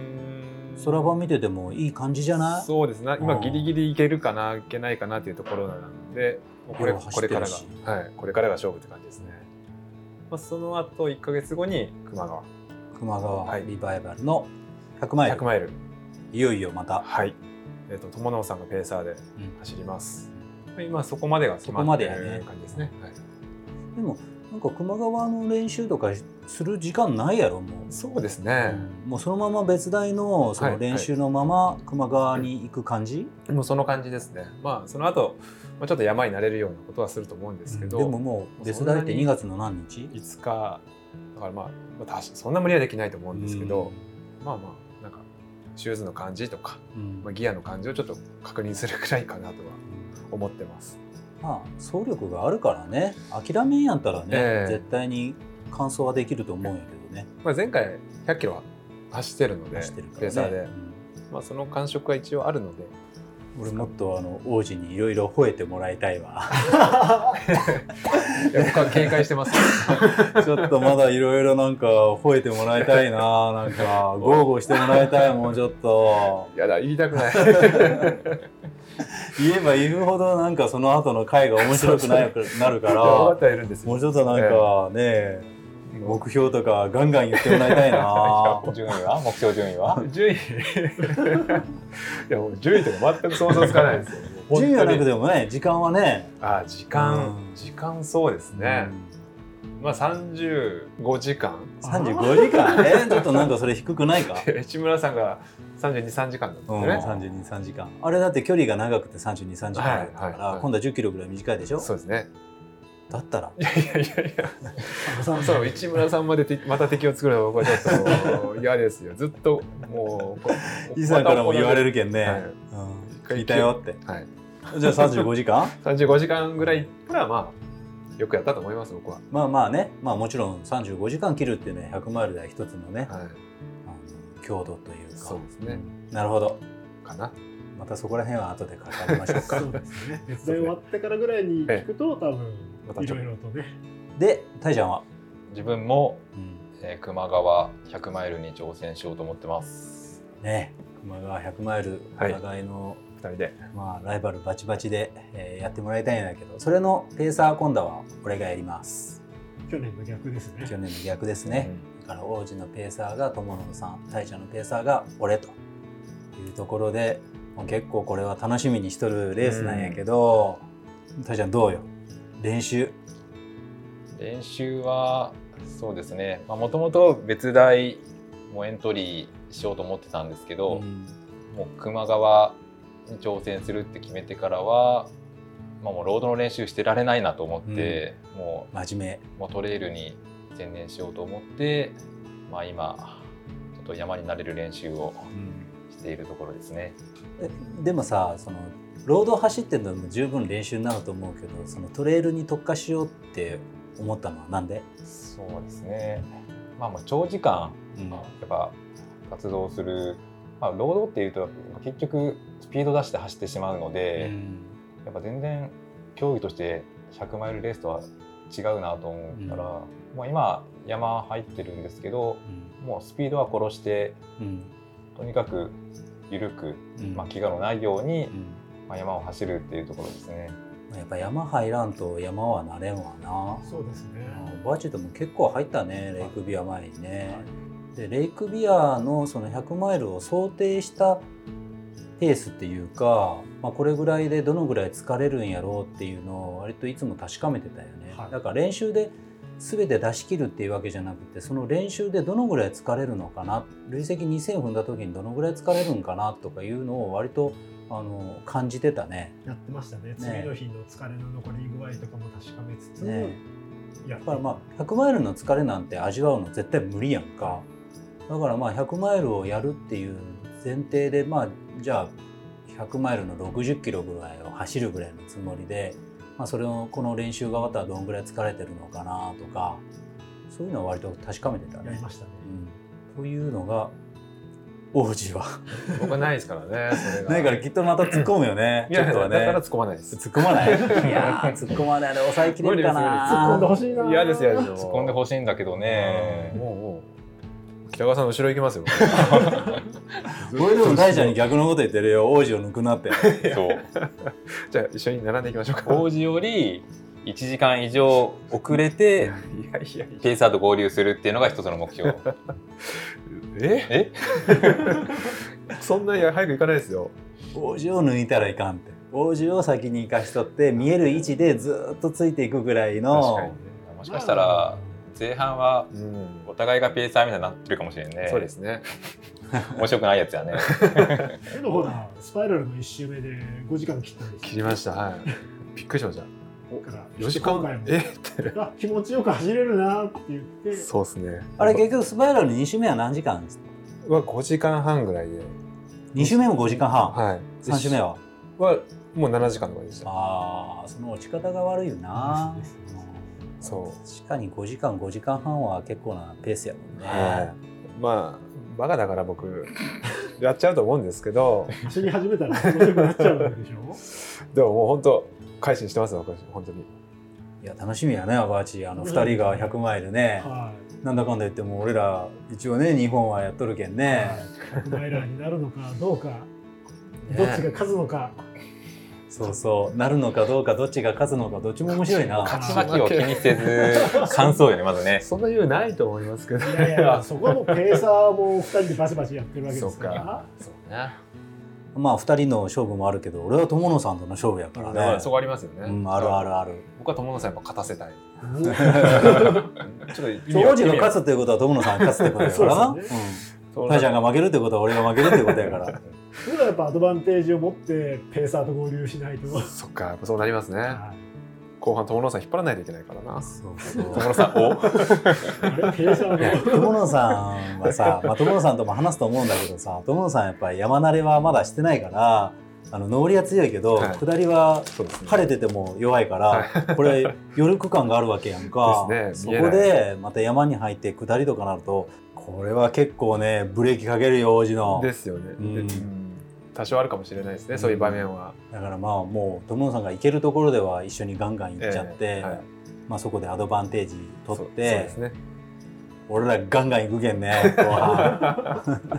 うーん。空版見ててもいい感じじゃない？そうですね今うん。ギリギリいけるかな？いけないかなっていうところなのでこれこれからが、はい、これからが勝負って感じですね、まあ、その後1か月後に熊川。熊川はい。リバイバルの100マイル、100マイル。いよいよまた、はい。えっ、と友野さんがペーサーでうん。走ります、今そこまでが決まってそこまでや感じですね、はい、でもなんか熊川の練習とかする時間ないやろもう。そうですね、もうそのまま別大のその練習のまま熊川に行く感じ、もうその感じですね。まあその後、まあちょっと山になれるようなことはすると思うんですけど、でももう別大って2月の何日？5日。だからまあ、そんな無理はできないと思うんですけど、まあまあなんかシューズの感じとか、うん。まあ、ギアの感じをちょっと確認するくらいかなとは思ってます。まあ走力があるからね。諦めんやったらね、ええ。絶対に完走はできると思うんやけどね。まあ、前回100キロは走ってるので走ってるからね。ペーサーで、うん。まあ、その感触は一応あるので。俺もっとあの王子にいろいろ吠えてもらいたいわ。<laughs> 僕は警戒してます。<laughs> ちょっとまだいろいろなんか吠えてもらいたいな。なんか豪語してもらいたいもうちょっと。<laughs> やだ言いたくない <laughs> 言えば言うほどなんかその後の回が面白くなるなるからもうちょっとなんかね目標とかガンガン言ってもらいたいな。<laughs> 順位は？目標順位は？順位。いやもう順位とか全く想像つかないですよ。順位はなくててもね時間はね。あ時間、うん。時間そうですね、まあ35時間。うん35時間？えちょっとなんかそれ低くないか？<laughs> 市村さんが323時間だったうんん、でね、32、3時間。あれだって距離が長くて32、3時間だから、はいはいはい。今度は10キロぐらい短いでしょ？そうですね。だったら？いやいやいや。いやさそう市村さんまでてまた敵を作るのは僕はちょっと嫌ですよ。ずっともうこ伊さんからも言われるけんね、はい。うん、聞いたよって。はい。じゃあ35時間？<laughs> 35時間ぐらいいったらまあよくやったと思います僕は、まあまあね。まあもちろん35時間切るっていうのは100マイルでは一つのね、はい、強度というか。そうですね。うん。なるほど。かな。またそこら辺は後で語りましょうか。<laughs> そうですね。<laughs> 別大終わってからぐらいに聞くと多分いろいろとね。でたいちゃんは？自分も、うん。えー、球磨川100マイルに挑戦しようと思ってます。ね。熊川100マイルおはい。互いの、二人で。まあ、ライバルバチバチで、えーやってもらいたいんだけどそれのペーサー今度は俺がやります。去年の逆ですね。去年の逆ですね、だから王子のペーサーが友野さん大社のペーサーが俺というところでもう結構これは楽しみにしとるレースなんやけど大ちゃんどうよ？練習。練習はそうですね。もともと別大もエントリーしようと思ってたんですけど、うん。もう球磨川に挑戦するって決めてからは、まあ、もうロードの練習してられないなと思って、も真面うもうトレイルに専念しようと思って、まあ、今ちょっと山になれる練習を目、しているところですね。えでもさそのロード走ってるのも十分練習になると思うけどそのトレイルに特化しようって思ったのはなんで、そうですね、まあ、もう長時間うん。やっぱ活動する、まあ、ロードっていうと結局スピード出して走ってしまうので、やっぱ全然競技として100マイルレースとは違うなと思ったら、もう今山入ってるんですけどもうスピードは殺してうんうんとにかく緩く、うんまあ、怪我のないように、うんまあ、山を走るっていうところですね。やっぱ山入らんと山はなれんわな。そうですねうんバーチェットも結構入ったねレイクビア前にね。でレイクビアのその100マイルを想定したペースっていうか、まあ、これぐらいでどのぐらい疲れるんやろうっていうのを割といつも確かめてたよね。はいだから練習で全て出し切るっていうわけじゃなくてその練習でどのぐらい疲れるのかな累積2000踏んだ時にどのぐらい疲れるんかなとかいうのを割とあの感じてたね。やってましたね。次の日の疲れの残り具合とかも確かめつつ、ね。やっだからまあ100マイルの疲れなんて味わうの絶対無理やんか。だからまあ100マイルをやるっていう前提でまあじゃあ100マイルの60キロぐらいを走るぐらいのつもりで、まあ、それをこの練習が終わったらどんぐらい疲れてるのかなとかそういうのは割と確かめてたね。やりま。したね、うん、というのが王子は。僕はないですからねないからきっとまた突っ込むよね。<laughs> いやちょっとはね。だから突っ込まないです。突っ込まない。いやー突っ込まないで抑えきれるか突っ込んなでほしいな嫌です嫌です突っ込んでほしいんだけどね。もうもう北川さんの後ろ行きますよ。<laughs> 俺でも大ちゃんに逆のこと言ってるよ。王子を抜くなって。<laughs> そう。じゃあ一緒に並んでいきましょうか。王子より1時間以上遅れていやいやいや。ペーサーと合流するっていうのが一つの目標。<laughs> え？え？そんなに早く行かないですよ。王子を抜いたらいかんって。王子を先に行かしとって見える位置でずっとついていくぐらい確のかにね。もしかしたら前半はうん。お互いがペーサーみたいになってるかもしれんね。そうですね。<laughs> 面白くないやつやね。けどほらスパイラルの1周目で5時間切ったんです切りました。はい。びっくりしました。だから4時間？今回も。え？って。あ気持ちよく走れるなって言って。そうですね。あれ結局スパイラル2周目は何時間？ですは5時間半ぐらいで。2周目も5時間半、はい。3周目は？はもう7時間とかでした。ああその落ち方が悪いよなそう。確かに5時間5時間半は結構なペースやもんね、はい。まあバカだから僕 <laughs> やっちゃうと思うんですけど。走り始めたら面白くなっちゃうでしょ？<laughs> でももう本当改心してますよ私本当に。いや楽しみやねアバーチ。あの2人が100マイルね。はなんだかんだ言っても俺ら一応ね日本はやっとるけんい、ね、はい、100マイラーになるのかどうかどっちが勝つのか、そうそう。なるのかどうかどっちが勝つのかどっちも面白いな。勝ち負けを気にせず <laughs> 感想よねまずね。そんな言うないと思いますけどいやいやそこはもうペーサーも2人でバチバチやってるわけですから。そうか。そうね。まあ2人の勝負もあるけど俺は友野さんとの勝負やからね。そこありますよね、うん、あるあるある。僕は友野さんやっぱ勝たせたい。うん。<laughs> ちょっと意味王子が勝つっていうことは友野さんが勝つってことやからな。そうタイちゃんが負けるってことは俺が負けるってことやから。それはやっぱアドバンテージを持ってペーサーと合流しないと、そっか。そうなりますね。は後半友野さん引っ張らないといけないからな。そうそう。小室さんお友野さんはさ、<laughs> まあ、友野さんとも話すと思うんだけどさ友野さんやっぱり山慣れはまだしてないからあの上りは強いけど、はい。下りは晴れてても弱いから、これ夜区間があるわけやんか、そこですね。見えない。でまた山に入って下りとかなるとこれは結構ねブレーキかけるよ王子の。ですよね、うん。でうん多少あるかもしれないですね、そういう場面は。だからまあもう友野さんが行けるところでは一緒にガンガン行っちゃって、ええはい。まあ、そこでアドバンテージ取っそうそうてですね。俺らガンガン行くけんね後半。<laughs>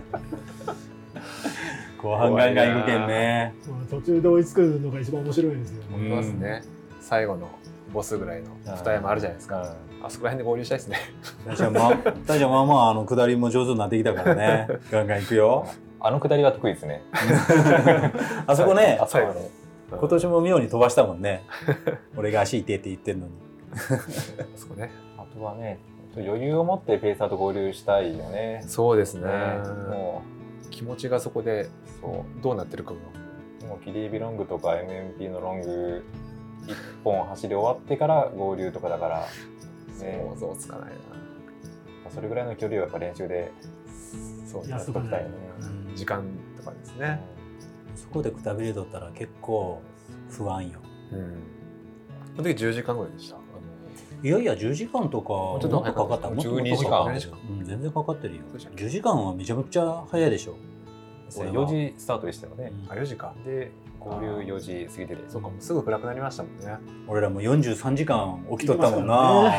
後半ガンガン行くけんね。まあ途中で追いつくのが一番面白いですよ。ね。思いますね。最後のボスぐらいの二山あるじゃないですかあそこら辺で合流したいですね。大ちゃんま大ちゃんまあまああの下りも上手になってきたからね。<laughs> ガンガン行くよ。あのくだりは得意ですね。<laughs> あそこねあ最後の。今年も妙に飛ばしたもんね。<laughs> 俺が足痛いって言ってるのに。あそこね。あとはね、余裕を持ってペーサーと合流したいよね。そうですね。ね。も気持ちがそこでう、そう。どうなってるかも。もうキリービロングとか MMP のロング一本走り終わってから合流とかだから、ね想像つかないな。それぐらいの距離をやっぱ練習でそうやっときたいよね。時間とかですね。そこでくたびれとったら結構不安よ。うん。その時10時間ぐらいでした？あいやいや10時間とかもっちょっととかかった。もっと12時間。12時間。うん、全然かかってるよ。そうじゃん。10時間はめちゃくちゃ早いでしょ。そう4時スタートでしたよね。のあ4時か。で、合流4時過ぎてて。そうかもうすぐ暗くなりましたもんね。俺らも43時間起きとったもんな。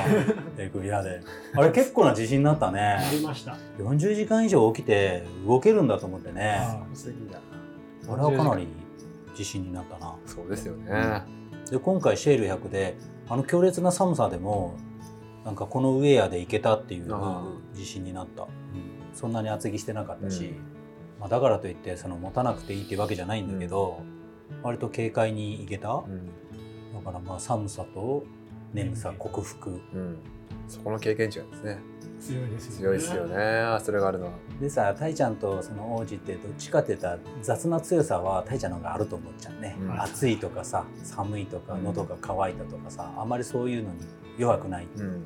エ <laughs> クビアで。あれ結構な自信になったね。ありました。40時間以上起きて動けるんだと思ってね。は不思議だ。あれはかなり自信になったな。そうですよね。で今回シェール100であの強烈な寒さでもなんかこのウェアでいけたっていうあ自信になった、うんそんなに厚着してなかったし、うん。まあ、だからといってその持たなくていいっていうわけじゃないんだけど、割と軽快にいけた、だうん。からまあ寒さと眠さうん。克服。うん。そこの経験値がですね。強いですよね。強いですよね。それがあるのは。でさたいちゃんとその王子ってどっちかって言ったら雑な強さはたいちゃんの方があると思っちゃうね、うん。暑いとかさ寒いとかうん。喉が渇いたとかさあんまりそういうのに弱くない。うん。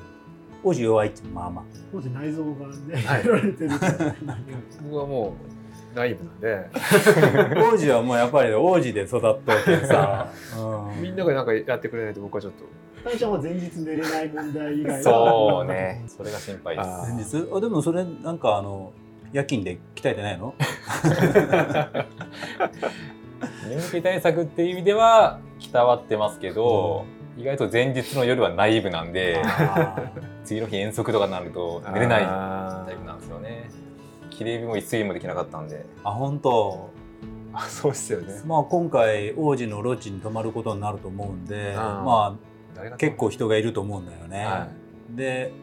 王子弱いってまあまあ。当時内臓がね、はい。<laughs> やられてる。<laughs> 僕はもうナイブなんで。王子はもうやっぱり王子で育っとってさ、<laughs> うん。みんながなんかやってくれないと僕はちょっと。大ちゃんは前日寝れない問題以外は。そうね。それが心配。です。あ前日？あでもそれなんかあの夜勤で鍛えてないの？<laughs> 眠気対策っていう意味では鍛わってますけど、意外と前日の夜はナイーブなんであ次の日遠足とかになると寝れないあタイプなんですよね切れ火も一睡もできなかったんで。あ本当。あ <laughs> そうですよね。まあ今回王子のロッジに泊まることになると思うんであーまあ結構人がいると思うんだよね、はで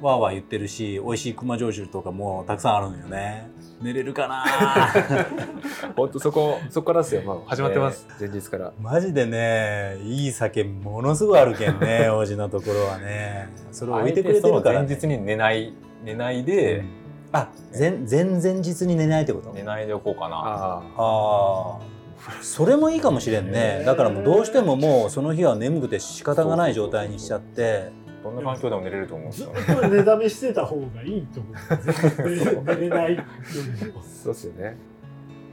わーわー言ってるし美味しい熊焼酎とかもたくさんあるのよね。寝れるかな <laughs> 本当そこそこからですよ、まあ、始まってます、前日から。マジでねいい酒ものすごいあるけんね <laughs> 王子のところはね。それを置いてくれてるから、ね、前日に寝ない寝ないで、あ前前々日に寝ないってこと？寝ないでおこうかな。あああそれもいいかもしれんね。だからもうどうしてももうその日は眠くて仕方がない状態にしちゃって。どんな環境でも寝れると思うんですずっよねと寝だめしてた方がいいと思う。寝れないよりも。そうですよね。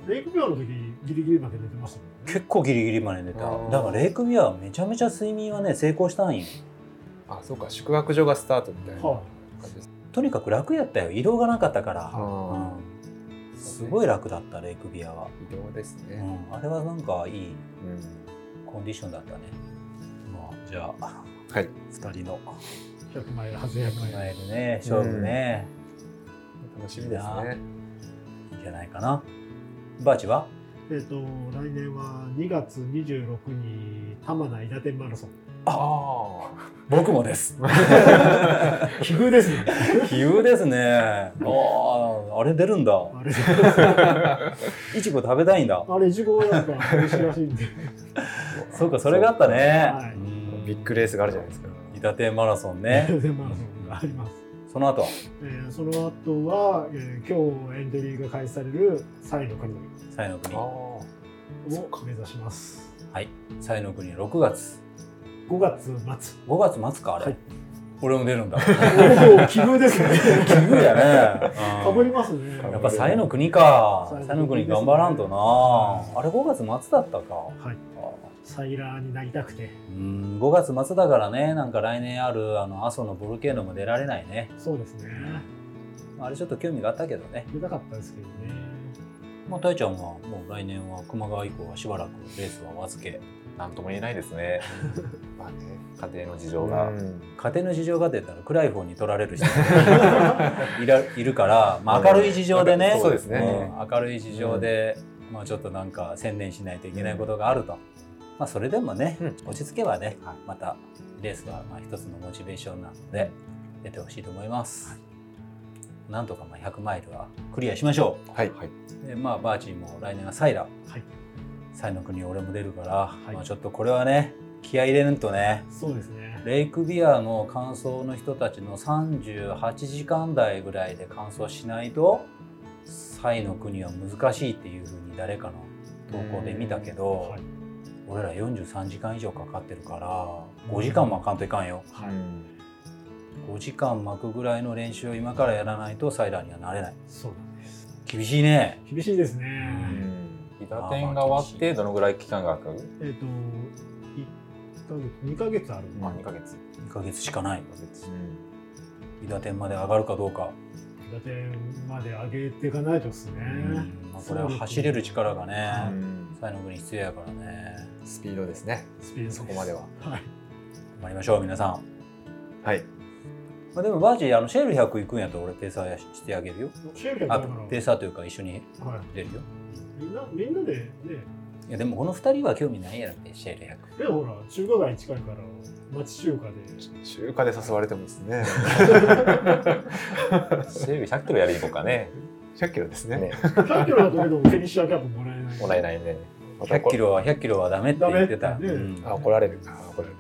レイク病の時ギリギリまで寝てましたもんね。結構ギリギリまで寝たあー。だからレイクビアはめちゃめちゃ睡眠はね成功したんよ。あそうか。宿泊所がスタートみたいなは感じです、とにかく楽やったよ。移動がなかったから、あうん、すごい楽だったレイクビアは、移動ですね、うん、あれはなんかいいうん。コンディションだったね。まあじゃあはい。2人の。い。100マイル、外れ100マイル。ね。勝負ね、楽しみですね。いいんじゃないかな。バーチは？えっ、と、来年は2月26に玉名伊達マラソン。あ <laughs> 僕もです。<laughs> 奇遇ですね。奇遇ですね。<laughs> あああれ出るんだ。あれ、いちご食べたいんだ。あれ、いちごなんか美味しいらしいんで。そうかそれがあったね、ビッグレースがあるじゃないですか。伊達マラソンね。伊達マラソンがあります。その後えーその後は、えー今日エントリーが開始されるサイの国。サイの国。を目指します。はい。サイの国6月5月末。5月末かあれ、はい。俺も出るんだ。おお、奇遇ですね。奇遇やね、<laughs> かぶりますね。やっぱサイの国か。サイの国頑張らんとな、あれ5月末だったか。はい。サイラーになりたくて。うん5月末だからね。なんか来年あるあの阿蘇のボルケーノも出られないね。そうですね。あれちょっと興味があったけどね。出たかったですけどね。まあたいちゃんはもう来年は熊川以降はしばらくレースはお預けなんとも言えないですね。<laughs> まあね家庭の事情が。うん。家庭の事情が出たら暗い方に取られる人が <laughs> いらいるから、まあ、明るい事情でね、そうですね。うん。明るい事情で、まあ、ちょっとなんか専念しないといけないことがあると、まあ、それでもね、うん。落ち着けばね、はい。またレースはまあ一つのモチベーションなので出てほしいと思います、なんとかまあ100マイルはクリアしましょはい。うでまあバーチーも来年はサイラはいサイの国俺も出るから、い。まあ、ちょっとこれはね気合い入れるとね。そうですね。レイクビアの完走の人たちの38時間台ぐらいで完走しないとサイの国は難しいっていうふうに誰かの投稿で見たけど、はい。俺ら43時間以上かかってるから5時間巻かんといかんよ。はい。5時間巻くぐらいの練習を今からやらないとサイラーにはなれない。そうなんです。厳しいね。厳しいですね伊達店が終わってどのぐらい期間が空く？えっ、と1ヶ月2ヶ月ある。まあ2ヶ月。2ヶ月しかない。2ヶ月伊達点まで上がるかどうか、伊達まで上げていかないとですね、うんまあ、これは走れる力がねうん。サイの国必要やからね。スピードですね。スピードそこまでは。はい。頑張りましょう皆さん。はい。まあ、でもバージーあのシェール100行くんやったら俺ペーサーやししてあげるよ。シェルあだから。ペーサーというか一緒には出るよ。い、みんなみんなでね。いやでもこの2人は興味ないやろってシェール100でほら中華街近いから町中華で。中華で誘われてもですね。整備100キロやりに行こうかね。100キロですね。ね、100キロだとけどフィニッシャーキャップもらえない。もらえないね。また100キロは100キロはダメって言ってた、ね。うん。あ怒られる。あ怒られる。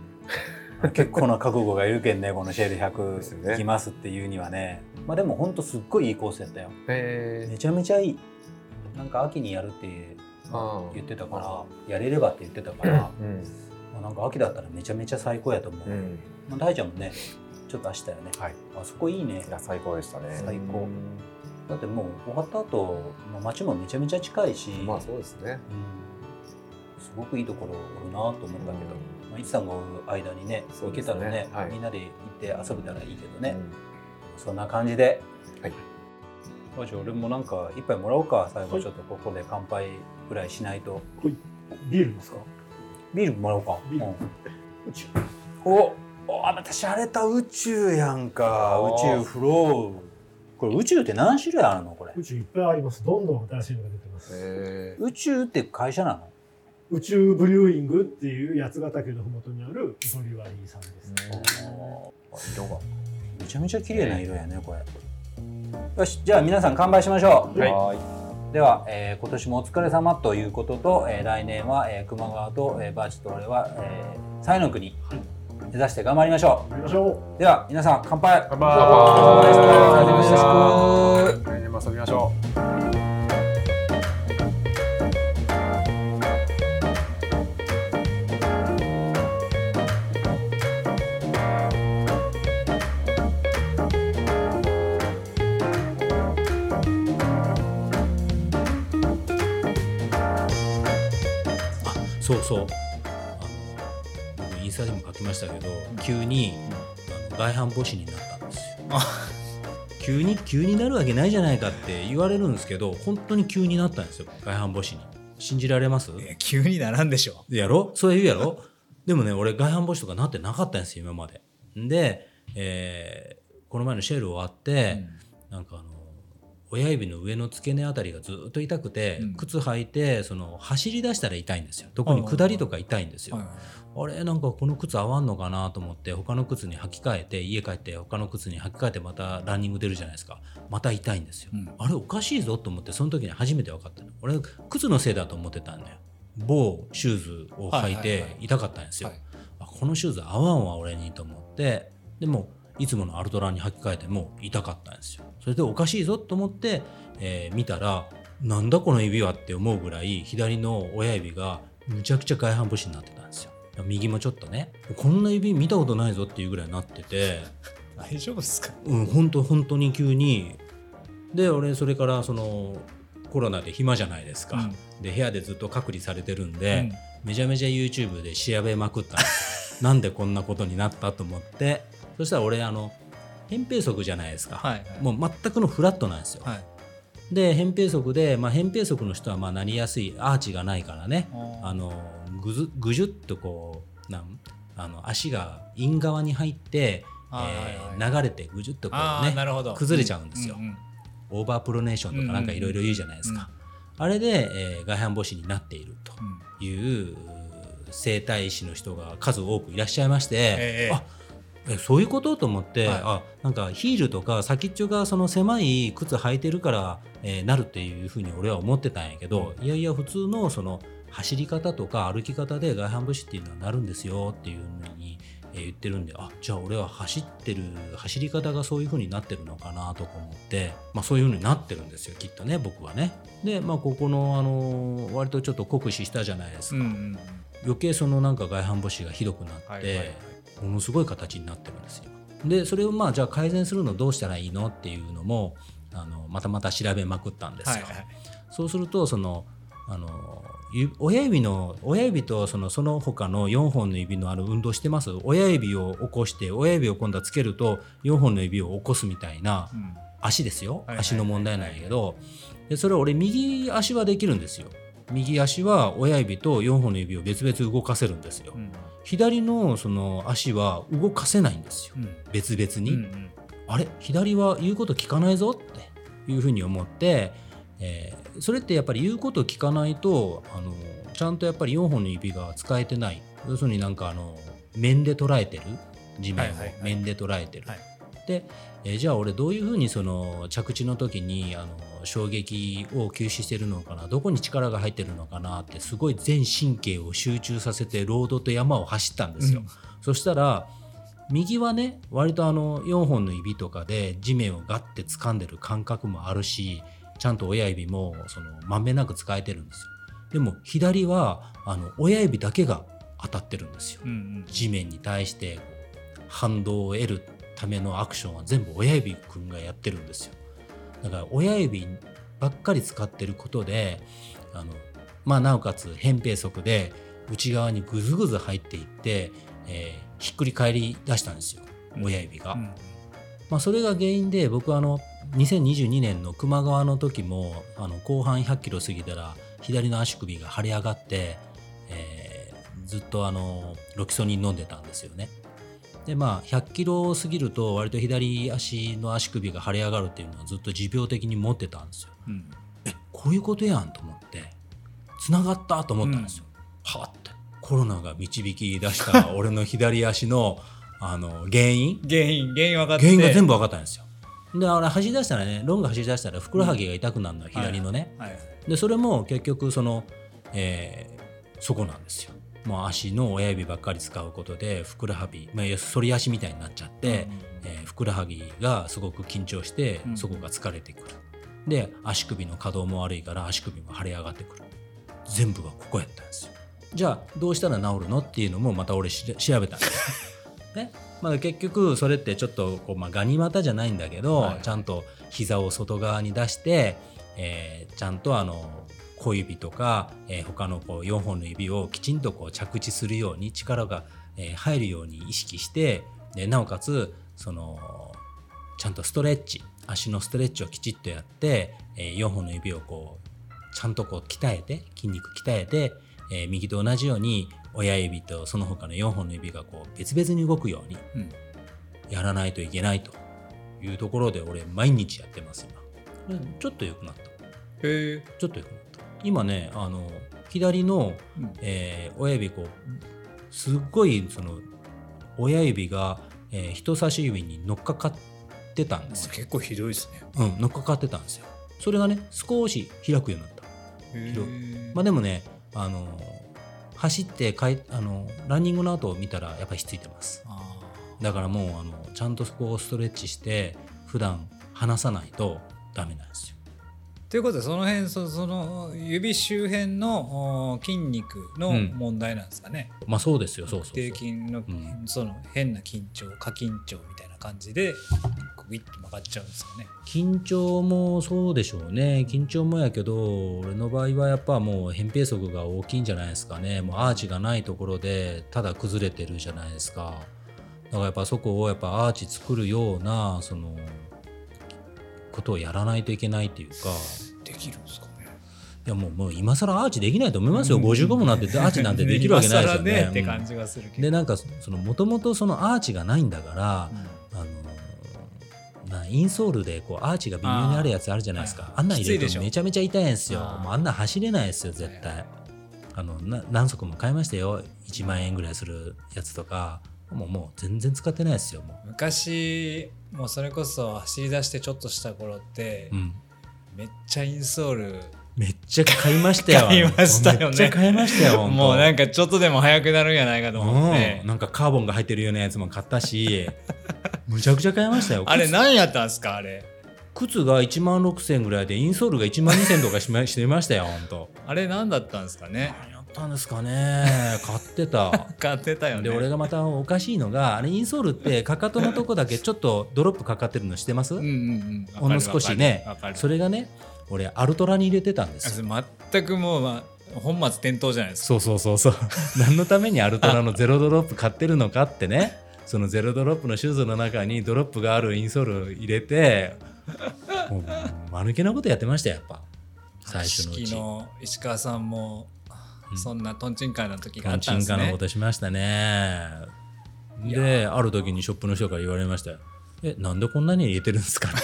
結構な覚悟がいるけんねこのシェール100ですよね。行きますっていうにはね。まあでもほんとすっごいいいコースやったよ。えめちゃめちゃいいなんか秋にやるってあ言ってたからやれればって言ってたから、まうん。あ、なんか秋だったらめちゃめちゃ最高やと思う、うん。まあ、大ちゃんもねちょっと明日よね、はい。あそこいいね。いや最高でしたね。最高。だってもう終わった後、まあ、街もめちゃめちゃ近いし、まあそうですね。うん。すごくいいところおるなと思ったけど、まあ、いつさんがおる間にね。行けたらね、はい。みんなで行って遊べたらいいけどね、うん。そんな感じではいよし俺もなんか一杯もらおうか。最後ちょっとここで乾杯ぐらいしないと。ビールですか？ビールもらおうか、ビール。うん。宇宙。おおまた洒落た宇宙やんか。宇宙フロー。これ宇宙って何種類あるの？これ。宇宙いっぱいあります。どんどん新しいのが出てます、え宇宙って会社なの？宇宙ブリューイングっていう八ヶ岳のふもとにあるブリュワリーさんです、色が。めちゃめちゃ綺麗な色やねこれよしじゃあ皆さん乾杯しましょう、はい。はでは、えー今年もお疲れ様ということと、えー来年は、えー、熊川と、えーバーチと俺は、えー、西の国目指して頑張りましょやりましょう。うでは皆さん乾杯。乾お疲れ様でした。お疲れ様でした。来年も遊びましょう。そうそう。あの僕インスタでも書きましたけど急にあの外反母趾になったんですよ。急に急になるわけないじゃないかって言われるんですけど本当に急になったんですよ外反母趾に。信じられます？いや急にならんでしょ。やろ？そう言うやろ？でもね俺外反母趾とかなってなかったんですよ今まで。で、えーこの前のシェル終わって、なんかあの親指の上の付け根あたりがずっと痛くて、うん。靴履いてその走り出したら痛いんですよ。特に下りとか痛いんですよ、はいあれなんかこの靴合わんのかなと思って他の靴に履き替えて家帰って他の靴に履き替えてまたランニング出るじゃないですか。また痛いんですよ、うん。あれおかしいぞと思ってその時に初めて分かったの。俺靴のせいだと思ってたんだよ。某シューズを履いてい痛かったんですよ、このシューズ合わんわ俺にと思って。でもいつものアルトラに履き替えても痛かったんですよ。それでおかしいぞと思って、えー見たらなんだこの指はって思うぐらい左の親指がむちゃくちゃ外反母趾になってたんですよ。右もちょっとね。こんな指見たことないぞっていうぐらいになってて。大丈夫ですか？うん本当本当に急に。で俺それからそのコロナで暇じゃないですか、で部屋でずっと隔離されてるんで、めちゃめちゃ YouTube で調べまくったんです。よなんでこんなことになったと思ってそしたら俺あの扁平足じゃないですか、はいはい。もう全くのフラットなんですよ、はい。で扁平足で、まあ、扁平足の人はまあなりやすいアーチがないからね。あのぐずぐじゅっとこうなんあの足が陰側に入って、えー流れてぐじゅっとこあうね崩れちゃうんですよ、うんうんオーバープロネーションとかなんかいろいろ言うじゃないですか、あれで、えー外反母趾になっているとうん。いう整体師の人が数多くいらっしゃいまして、ええ。あえそういうことと思って、はいあなんかヒールとか先っちょがその狭い靴履いてるから、えーなるっていうふうに俺は思ってたんやけど、いやいや普通のその走り方とか歩き方で外反母趾っていうのはなるんですよっていうふうに、えー言ってるんであじゃあ俺は走ってる走り方がそういうふうになってるのかなとか思って、まあ、そういうふうになってるんですよきっとね僕はね。で、まあ、ここの、あの割とちょっと酷使したじゃないですか。うんうん余計そのなんか外反母趾がひどくなって、はいはいはいものすごい形になってるんですよ。でそれをまあじゃあ改善するのどうしたらいいのっていうのもあのまたまた調べまくったんですよ。はいはい。そうするとそのあのゆ親指の親指とそのその他の4本の指のある運動してます？親指を起こして親指を今度はつけると4本の指を起こすみたいなうん。足ですよ。足の問題なんやけど。でそれ俺右足はできるんですよ。右足は親指と4本の指を別々動かせるんですよ。うん左のその足は動かせないんですよ。うん。別々に、うんうん。あれ？左は言うこと聞かないぞっていうふうに思って、えーそれってやっぱり言うこと聞かないとあのちゃんとやっぱり4本の指が使えてない。要するになんかあの面で捉えてる？地面をはいはいはい。面で捉えてる。はいで、えーじゃあ俺どういうふうにその着地の時にあの衝撃を吸収してるのかなどこに力が入ってるのかなってすごい全神経を集中させてロードと山を走ったんですよ。うん。そしたら右はね割とあの4本の指とかで地面をガッて掴んでる感覚もあるしちゃんと親指もそのまんべんなく使えてるんですよ。でも左はあの親指だけが当たってるんですよ。うんうん。地面に対して反動を得るためのアクションは全部親指くんがやってるんですよ。だから親指ばっかり使ってることであのまあなおかつ扁平足で内側にグズグズ入っていって、えーひっくり返り出したんですよ。親指が、うん。まあ、それが原因で僕あの2022年の球磨川の時もあの後半100キロ過ぎたら左の足首が腫れ上がって、えーずっとあのロキソニン飲んでたんですよね。でまあ100キロ過ぎると割と左足の足首が腫れ上がるっていうのはずっと持病的に持ってたんですよ。うんえこういうことやんと思ってつながったと思ったんですよ。はあってコロナが導き出した <laughs> 俺の左足のあの原因？原因原因分かって原因が全部分かったんですよ。であれ走り出したらねロング走り出したらふくらはぎが痛くなるのは左のね、はいでそれも結局その、えーそこなんですよ。もう足の親指ばっかり使うことでふくらはぎ、まあ、反り足みたいになっちゃって、えーふくらはぎがすごく緊張してうんそこが疲れてくる。で足首の可動も悪いから足首も腫れ上がってくる。全部がここやったんですよ。じゃあどうしたら治るのっていうのもまた俺し調べたんですよ。<laughs> ねまあ、結局それってちょっとこう、まあ、ガニ股じゃないんだけど、はいちゃんと膝を外側に出して、えーちゃんとあの小指とか、えー他のこう4本の指をきちんとこう着地するように力が、えー入るように意識してでなおかつそのちゃんとストレッチ足のストレッチをきちっとやって、え4本の指をこうちゃんとこう鍛えて筋肉鍛えて、えー右と同じように親指とその他の4本の指がこう別々に動くようにうん。やらないといけないというところで俺毎日やってます今。これちょっと良くなった。へえちょっと良くなった今ねあの左の、うん。えー親指こうすっごいその親指が、えー人差し指に乗っかかってたんですよ、結構ひどいですね。うん、乗っかかってたんですよ。それがね少し開くようになった。まあでもねあの走ってかいあのランニングの後を見たらやっぱりひっついてます。あだからもうあのちゃんとそこをストレッチして普段離さないとダメなんですよということでその辺そその指周辺のお筋肉のうん。問題なんですかね、まあそうですよそうそうそう。低筋の、うん。その変な緊張過緊張みたいな感じでグイッと曲がっちゃうんですかね。緊張もそうでしょうね。緊張もやけど俺の場合はやっぱもう扁平足が大きいんじゃないですかね。もうアーチがないところでただ崩れてるじゃないですか。だからやっぱそこをやっぱアーチ作るようなそのことをやらないといけないっていうか。できるんですかね。いやもうもう今更アーチできないと思いますよ、55もなってアーチなんてできるわけないですよね。今更って感じがするけど。でなんかそのもともとそのアーチがないんだから、あのなインソールでこうアーチが微妙にあるやつあるじゃないですか。あ,、んなん入れるとめちゃめちゃ痛いんですよ。あー。もうあんなん走れないですよ絶対。あのな何足も買いましたよ。1万円ぐらいするやつとか。もうもう全然使ってないですよも昔もうそれこそ走り出してちょっとした頃って、う、うん、めっちゃインソールめっちゃ買いましたよ。買いましたよね。めっちゃ買いましたよもうなんかかちょっとでも速くなるんやないかと思って。うん、、なんかカーボンが入ってるようなやつも買ったし <laughs> むちゃくちゃ買いましたよ。あれ靴。何やったんですかあれ？靴が1万6000円ぐらいでインソールが1万2000とかしましてましたよほんとあれ何だったんですかね？ったんですかね。<laughs> 買ってた。買ってたよね。で俺がまたおかしいのがあれインソールって <laughs> かかとのとこだけちょっとドロップかかってるのしてます、うんうんうん。ほんの少しね。それがね俺アルトラに入れてたんですよ。全くもう、まあ、本末転倒じゃないですか。そうそうそうそう。<laughs> 何のためにアルトラのゼロドロップ買ってるのかってね。そのゼロドロップのシューズの中にドロップがあるインソールを入れてもう間抜けなことやってましたよやっぱ。最初のうち。式の石川さんもうんそんなトンチンカンな時があガンチンカのったんですね。ことしましたねである時にショップの人から言われましたよ。えなんでこんなに入れてるんですかって。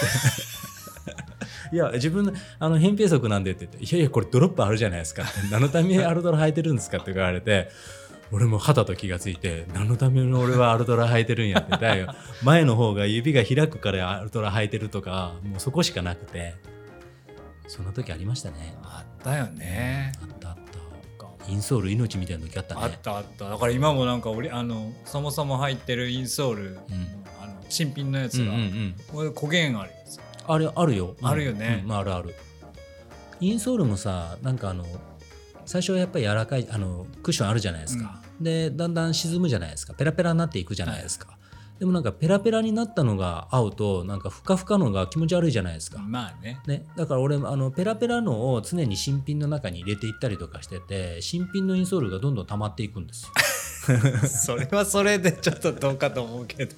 <laughs> いや自分のあの扁平足なんでって言っていやいやこれドロップあるじゃないですか何のためにアルトラ履いてるんですかって言われて俺も肌と気がついて何のために俺はアルトラ履いてるんやってだよ。<laughs> 前の方が指が開くからアルトラ履いてるとかもうそこしかなくて。その時ありましたね。あったよね。あっインソール命みたいな時あったね。あったあった。だから今もなんか俺あのそもそも入ってるインソール、ん。あの新品のやつが、うんうんうん。これ焦げんあるやつあれあるよ、あるよね。うんうんあるある。インソールもさなんかあの最初はやっぱり柔らかいあのクッションあるじゃないですか、でだんだん沈むじゃないですか。ペラペラになっていくじゃないですか、でもなんかペラペラになったのが合うとなんかふかふかのが気持ち悪いじゃないですか、まあね。ね、だから俺あのペラペラのを常に新品の中に入れていったりとかしてて新品のインソールがどんどん溜まっていくんですよ。<laughs> それはそれでちょっとどうかと思うけど。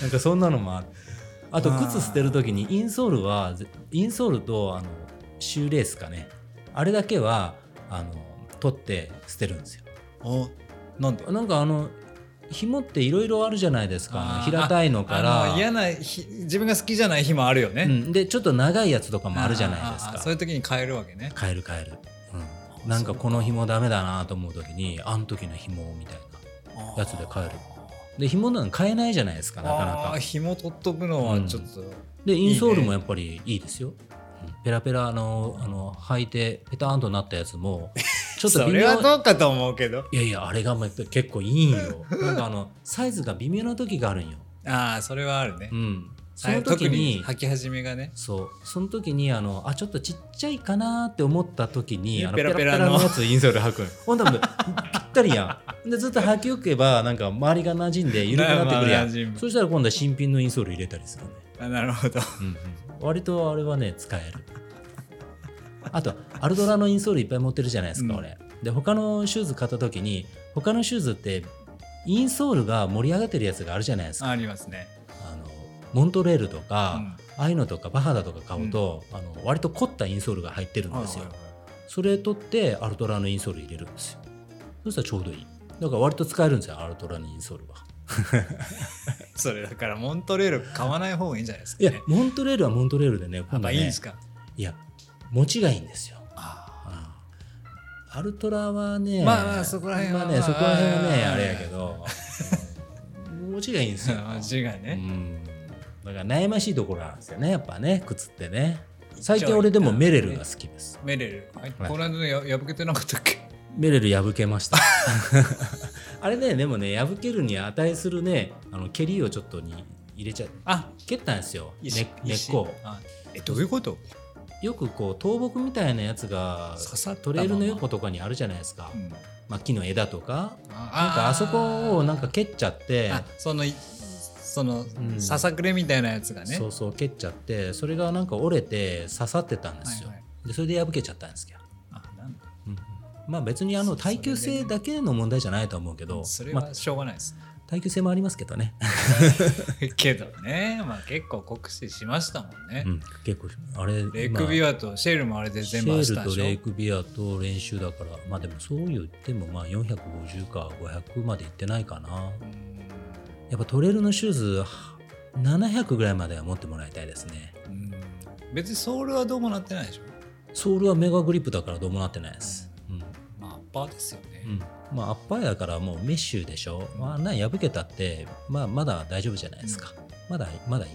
なんかそんなのもある。あと靴捨てる時にインソールはぜインソールとあのシューレースかね。あれだけはあの取って捨てるんですよ。おなんでなんかあの紐っていろいろあるじゃないですか。平たいのかあらの嫌な日自分が好きじゃない日もあるよね、うん、でちょっと長いやつとかもあるじゃないですか。そういう時に変えるわけね。変える変える、うん、なんかこの紐ダメだなと思う時にあん時の紐みたいなやつで変える。で紐なんか変えないじゃないですかなかなか。紐取っとくのはちょっと、でインソールもやっぱりいいですよ。うんペラペラのあの履いてペターンとなったやつも <laughs> ちょっとそ微妙。れはどうかと思うけど。いやいやあれがまあ結構いいんよ。なんかあのサイズが微妙な時があるんよ、ああそれはあるね、うん、その時特にに履き始めがね。そう。その時にあのあちょっとちっちゃいかなって思った時にあのペペラペラのやつインソール履くん <laughs> ほんとぴったりやん。でずっと履きおけばなんか周りが馴染んで緩くなってくるやん。<laughs> そしたら今度は新品のインソール入れたりするねあなるほど。うんうん。割とあれはね使える。あとアルドラのインソールいっぱい持ってるじゃないですか、うん。俺。で他のシューズ買った時に他のシューズってインソールが盛り上がってるやつがあるじゃないですか。ありますね、あのモントレールとか、うん。ああいうのとかバハダとか買うと、あの割と凝ったインソールが入ってるんですよ、それ取ってアルトラのインソール入れるんですよ。そしたらちょうどいい。だから割と使えるんですよアルトラのインソールは <laughs> それだからモントレール買わない方がいいんじゃないですか、いやね、モントレールはモントレールでねや今っぱいんですか？いや持ちがいいんですよ。あアルトラはね、まあまあそこら辺はまあね、そこら辺はね、まあ。あれやけど、うん。持ちがいいんですよ。<laughs> あ字がうね、ん。だから悩ましいところなんですよね、やっぱね、靴ってね。最近俺でもメレルが好きです。メレル、はい。はいこの間のや破けてなかったっけ？メレル破けました。<laughs> あれね、でもね、破けるに値するね、あの蹴りをちょっとに入れちゃあ蹴ったんですよ、根っ石こを。あえどういうこと、よくこう倒木みたいなやつが刺さったトレイルの横とかにあるじゃないですか、うん。まあ、木の枝とか。あなんかあそこをなんか蹴っちゃって。あそのいその、ん。ささくれみたいなやつがね。そうそう蹴っちゃって。それがなんか折れて刺さってたんですよ、はいはい。でそれで破けちゃったんですけど、まあ別にあの耐久性だけの問題じゃないと思うけどそれまあはしょうがないです、耐久性もありますけどね、<laughs> けどね、まあ、結構酷使しましたもんね、うん、結構あれレイクビアとシェールもあれで全部シェールとレイクビアと練習だからまあでもそう言ってもまあ450か500までいってないかな。うん。やっぱトレイルのシューズ700ぐらいまでは持ってもらいたいですね。うん。別にソールはどうもなってないでしょ？ソールはメガグリップだからどうもなってないですパーですよね、うん、まあアッパーやからもうメッシュでしょ。まあなん破けたってまあまだ大丈夫じゃないですか、まだまだいい。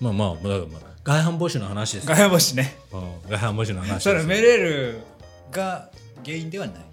まあまあまあ外反母趾の話です。よガヤボシね。うん。外反母趾の話そよ。れメレルが原因ではない。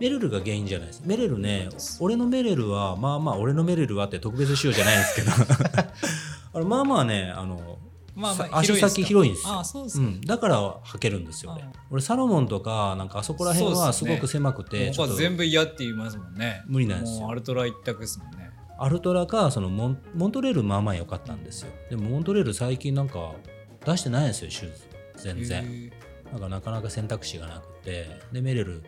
メレルが原因じゃないです。メレルね、俺のメレルは、まあまあ、俺のメレルはって特別仕様じゃないんですけど、<laughs> あのまあまあね、あの、まあまあさ足先広いんですよ。ああそうですか、うん、だから履けるんですよ、俺あ。俺、サロモンとか、なんかあそこら辺はすごく狭くて、ちょっと他全部嫌って言いますもんね無理なんですよアルトラ一択ですもんねアルトラか、そのモンモントレールまあまあ良かったんですよ。でも、モントレール最近なんか出してないんですよ、シューズ。全然。へなんかなかなか選択肢がなくて、で、メレル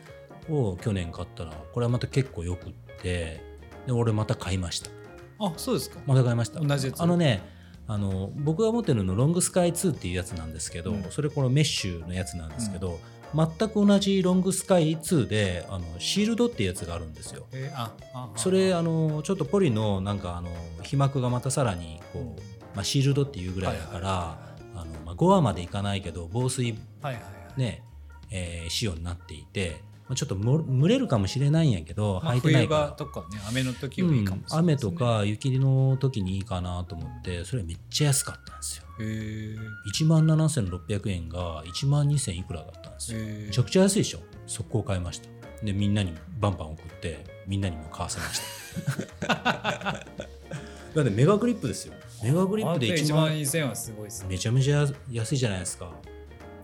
を去年買ったら、これはまた結構よくって、で、俺また買いました。ーあそうですかまた買いました。同じやつあのね、あの僕が持ってるのロングスカイ2っていうやつなんですけど、うん。それこのメッシュのやつなんですけど、全く同じロングスカイ2であのシールドっていうやつがあるんですよ。えーあああそれあのちょっとポリのなんかあの皮膜がまたさらにこう、うん。まあ、シールドっていうぐらいだから、はいはいはい。あのまあ、5話までいかないけど防水はいはいはい。ね、えー仕様になっていて、まあ、ちょっとも蒸れるかもしれないんやけど、まあ履いてないとかね雨の時はいいかもしれないですね、雨とか雪の時にいいかなと思ってそれめっちゃ安かったんですよ。へえ1万7600円が1万2000いくらだったんですよ。へめちゃくちゃ安いでしょ？速攻買いました。でみんなにバンバン送ってみんなにも買わせました。<laughs> だってメガグリップですよ。メガグリップで1 1万万2000はすごいですね。めちゃめちゃ安いじゃないですか。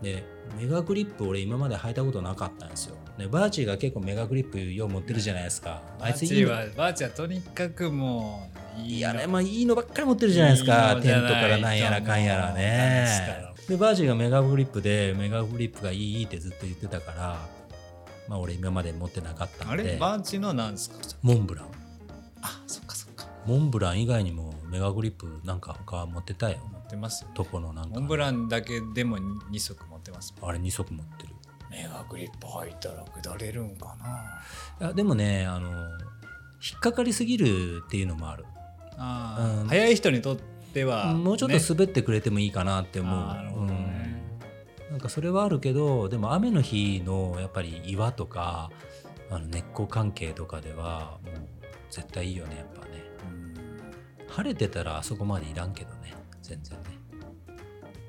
でメガグリップ俺今まで履いたことなかったんですよでバーチーが結構メガグリップよう持ってるじゃないですかあバーチいついいのーはバーチーはとにかくもういいいやね、のまあいいのばっかり持ってるじゃないですか。いいテントからなんやらかんやらねと。で、バーチーがメガグリップで、メガグリップがいいってずっと言ってたから、まあ俺今まで持ってなかったあれんで、バーチーのなんですか？モンブラン。あそっかそっかモンブラン以外にもメガグリップなんか他持ってたよ。持ってますよ、ね、とこのなんか。モンブランだけでも2足持ってますあれ2足持ってる。メガグリップ履いたら下れるんかな。いや、でもね、あの、引っかかりすぎるっていうのもある。あー、うん。速い人にとっては、もうちょっとね。滑ってくれてもいいかなって思う。なるほどね。うん。なんかそれはあるけどでも雨の日のやっぱり岩とかあの根っこ関係とかではもう絶対いいよねやっぱね。晴れてたらあそこまでいらんけどね全然ね。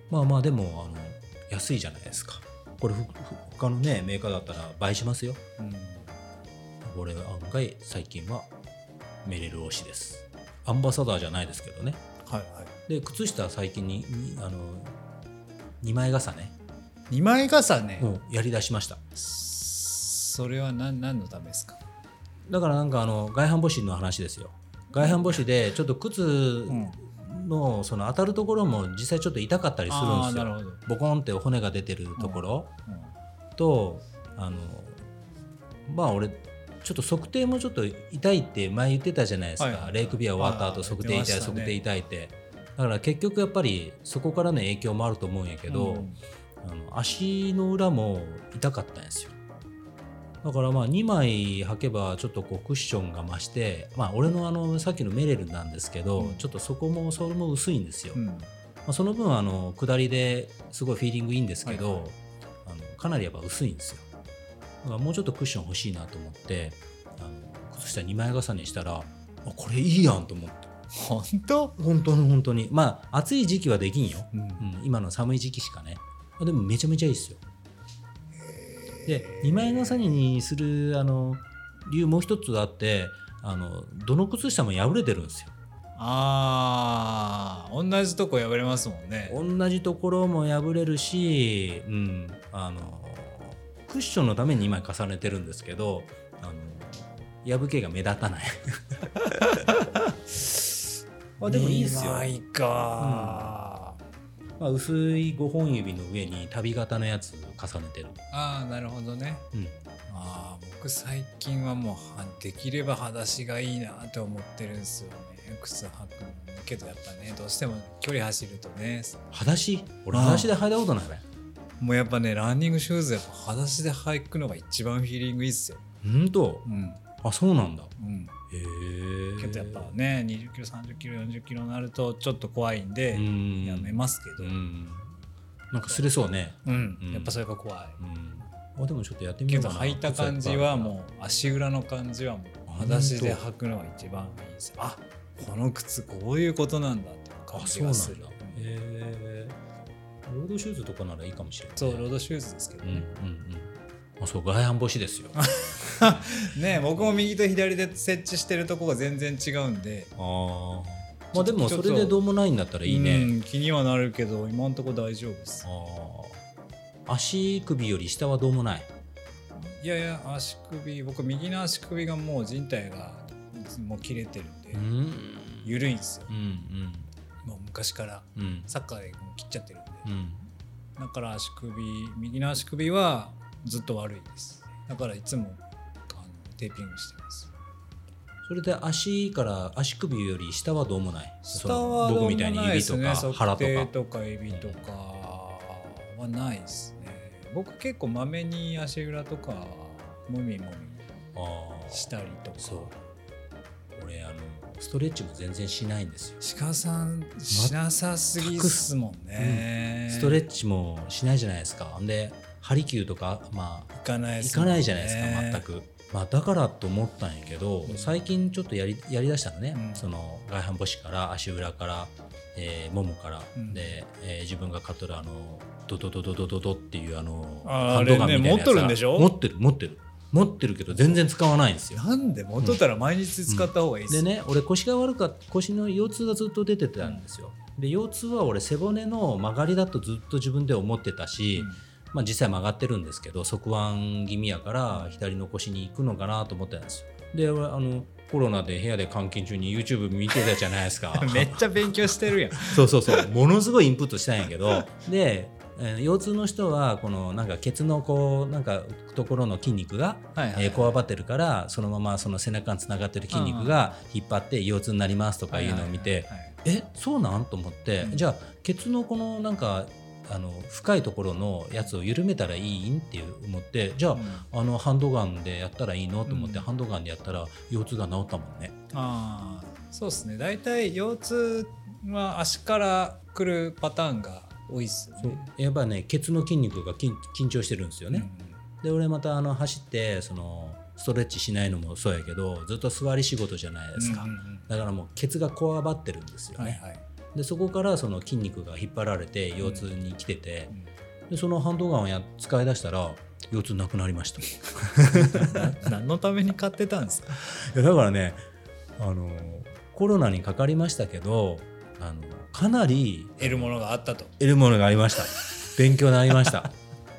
まあまあでもあの安いじゃないですかこれ他のねメーカーだったら倍しますよ。うん。これ案外最近はメレル推しです。アンバサダーじゃないですけどね。はいはい。で靴下は最近ににあの2枚重ね。2枚重ね、もうやりだしました。それは何何のためですか？だからなんかあの外反母趾の話ですよ。外反母趾でちょっと靴のその当たるところも実際ちょっと痛かったりするんですよ。ボコンって骨が出てるところ。うんとあのまあ俺ちょっと測定もちょっと痛いって前言ってたじゃないですか、はいレイクビア終わった後測定痛い、ね。測定痛いって。だから結局やっぱりそこからの影響もあると思うんやけど、うん。あの足の裏も痛かったんですよだからまあ2枚履けばちょっとこうクッションが増してまあ俺のあのさっきのメレルなんですけど、うん。ちょっとそこもそれも薄いんですよ、まうん。あ、その分あの下りですごいフィーリングいいんですけど、はいはい。あのかなりやっぱ薄いんですよ。だからもうちょっとクッション欲しいなと思ってあの靴下2枚重ねしたらあこれいいやんと思って。本当、本当に本当に。まあ暑い時期はできんよ。うん。うん、今の寒い時期しかね。あでもめちゃめちゃいいですよで2枚重ねにするあの理由もう一つあってあのどの靴下も破れてるんですよ。あー同じとこ破れますもんね。同じところも破れるし、うん、あのクッションのために2枚重ねてるんですけどあの破けが目立たない。<laughs> あでもいいですよ。2枚か、まあ、薄い5本指の上に旅型のやつ重ねてる、ああなるほどね。うん、ああ僕最近はもうはできれば裸足がいいなって思ってるんですよね。靴履くの。けどやっぱねどうしても距離走るとね。裸足？俺裸足で履いたことないべもうやっぱねランニングシューズやっぱ裸足で履くのが一番フィーリングいいっすよ。ほんと？うん。あそうなんだ。うんけどやっぱね20キロ30キロ40キロになるとちょっと怖いんでうん。やめますけど。うん。なんかすれそうね。うん。うん。やっぱそれが怖い。うん。あでもちょっとやってみけようかな。ど履いた感じはもう足裏の感じはもう裸足で履くのが一番いいですあこの靴こういうことなんだっていう感じがする。へえロードシューズとかならいいかもしれないそうロードシューズですけどうんうんね、うんあそう外反母趾ですよ。<laughs> ね僕も右と左で接地してるとこが全然違うんで。ああまあでもそれでどうもないんだったらいいね、うん気にはなるけど今んとこ大丈夫です。ああ足首より下はどうもない。いやいや足首僕右の足首がもう靭帯がもう切れてるんで、うん。緩いんですよ。うんもう昔からうんうん。サッカーでもう切っちゃってるんで、うん。だから足首右の足首はずっと悪いです。だからいつもあのテーピングしてます。それで足から足首より下はどうもない？下はどうもみたいに指とかないですね。腹とか。測定とか指とかはないですね。僕結構まめに足裏とかもみもあみしたりとか。そう。俺あのストレッチも全然しないんですよ。鹿さんしなさすぎっすもんね、ストレッチもしないじゃないですか。でハリキューとかまあ行かないっ行かないじゃないですか全く、まあ、だからと思ったんやけど、うん。最近ちょっとやりやりだしたのね、うん。その外反母趾から足裏から、えー、ももから、うん。で、えー自分が買っとるあのドドドドドドドっていうあのあーハンドガンみたいなやつあれね持っとるんでしょ？持ってる持ってる。持ってるけど全然使わないんですよ。なんで？元ったら毎日使った方がいいっす。でね俺腰が悪かっ腰の腰痛がずっと出てたんですよ、で腰痛は俺背骨の曲がりだとずっと自分で思ってたし、まあ、実際曲がってるんですけど側腕気味やから左の腰に行くのかなと思ってたんですよ。で俺あのコロナで部屋で監禁中に YouTube 見てたじゃないですか。<laughs> めっちゃ勉強してるやん。<laughs> そうそうそう。ものすごいインプットしたんやけど。で、えー腰痛の人はこのなんかケツのこうなんかところの筋肉がこわばってるからそのままその背中につながってる筋肉が引っ張って腰痛になりますとかいうのを見てえそうなん？と思って、うん。じゃあケツのこのなんかあの深いところのやつを緩めたらいいんって思ってじゃあ,、あのハンドガンでやったらいいの？と思って、うん。ハンドガンでやったら腰痛が治ったもんね。ああそうですね。大体腰痛は足から来るパターンが多いっすね。やっぱねケツの筋肉が緊緊張してるんですよね。で俺またあの走ってそのストレッチしないのもそうやけどずっと座り仕事じゃないですか、うんうんうん。だからもうケツがこわばってるんですよね。はいはいでそこからその筋肉が引っ張られて腰痛に来てて、でそのハンドガンをや使い出したら腰痛なくなりました。い <laughs> 何のために買ってたんですか？やだからねあのコロナにかかりましたけどあのかなり得るものがあったと。得るものがありました。勉強になりました。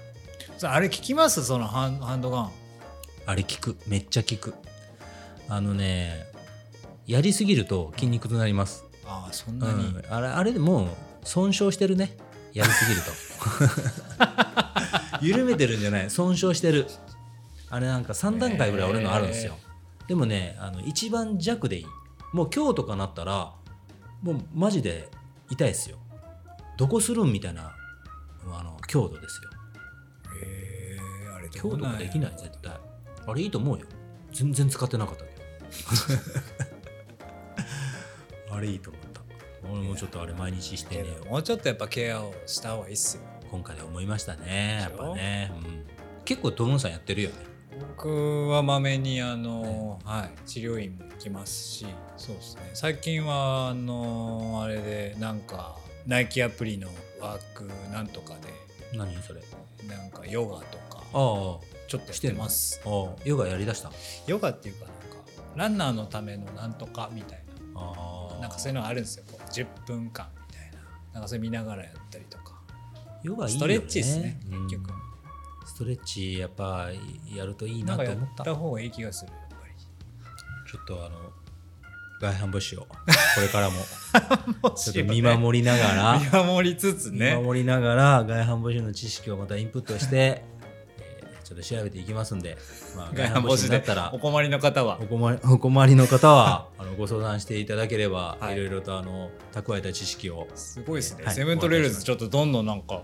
<laughs> さああれ聞きます？そのハンハンドガン。あれ効く。めっちゃ効く。あのねやりすぎると筋肉痛になります、ああそんうなに、ん、あれあれでもう損傷してるね。やりすぎると。<laughs> 緩めてるんじゃない。損傷してる。あれなんか3段階ぐらい俺のあるんですよ、でもねあの一番弱でいい。もう今日とかなったらもうマジで痛いですよ。どこするんみたいなあの強度ですよ。へえあれど強度ができない絶対。あれいいと思うよ。全然使ってなかったけど <laughs> あれいいと思った。俺もちょっとあれ毎日してけねどもうちょっとやっぱケアをした方がいいっすよ。今回で思いましたねやっぱね、うん、結構トムさんやってるよね。僕はまめにあの、はい、治療院も行きますし。そうですね。最近はあのあれでなんかナイキアプリのワークなんとかで。何それ？なんかヨガとか。ああ。ちょっとやってます。ああ。ヨガやりだした？ヨガっていうかなんかランナーのためのなんとかみたいななんかそういうのがあるんですよ。こう10分間みたいな。なんかそれ見ながらやったりとか。ヨガいいよね。ストレッチですね、うん。結局。ストレッチやっぱやるといいなと思った。た方がいい気がするやっぱり。ちょっとあの外反母趾をこれからも。ちょっと見守りながら。見守りつつ見ね守りながら外反母趾の知識をまたインプットして、えーちょっと調べていきますんで、まあ、外反母趾でだったらお困りの方は。お困り <laughs> お困りの方はあのご相談していただければ、はい。い、ろいろとあの蓄えた知識を、すごいですね、はい。セブントレールズちょっとどんどんなんか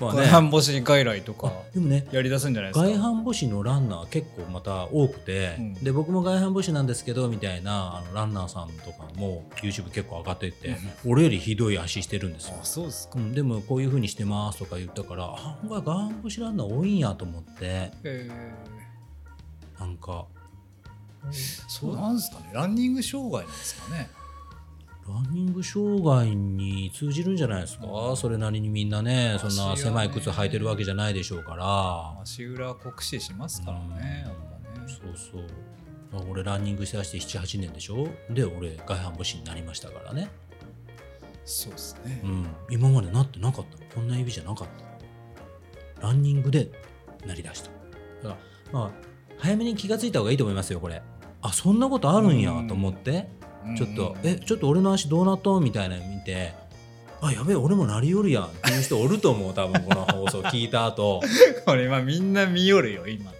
まあ外反母趾外来とかでもねやりだすんじゃないですか。外反母趾のランナー結構また多くて、うん。で僕も外反母趾なんですけどみたいなあのランナーさんとかも YouTube 結構上がってて、俺よりひどい足してるんですよ。あ、そうですか、うん、でもこういう風にしてますとか言ったからあ案外外反母趾ランナー多いんやと思ってえなんかー、そうなんですかね。ランニング障害なんですかねランニング障害に通じるんじゃないですか、それなりにみんなねそんな狭い靴履いてるわけじゃないでしょうから。足裏酷使しますからね、やっぱね。そうそう。まあ俺ランニングしだして78年でしょ？で俺外反母趾になりましたからね。そうですね、うん。今までなってなかったこんな指じゃなかったランニングでなりだした。だから。まあ早めに気がついた方がいいと思いますよこれ。あそんなことあるんやと思ってちょっと「えちょっと俺の足どうなった?」みたいなの見て「あやべえ俺もなりよるやん」っていう人おると思う多分この放送聞いた後。<laughs> これ今みんな見よるよ今。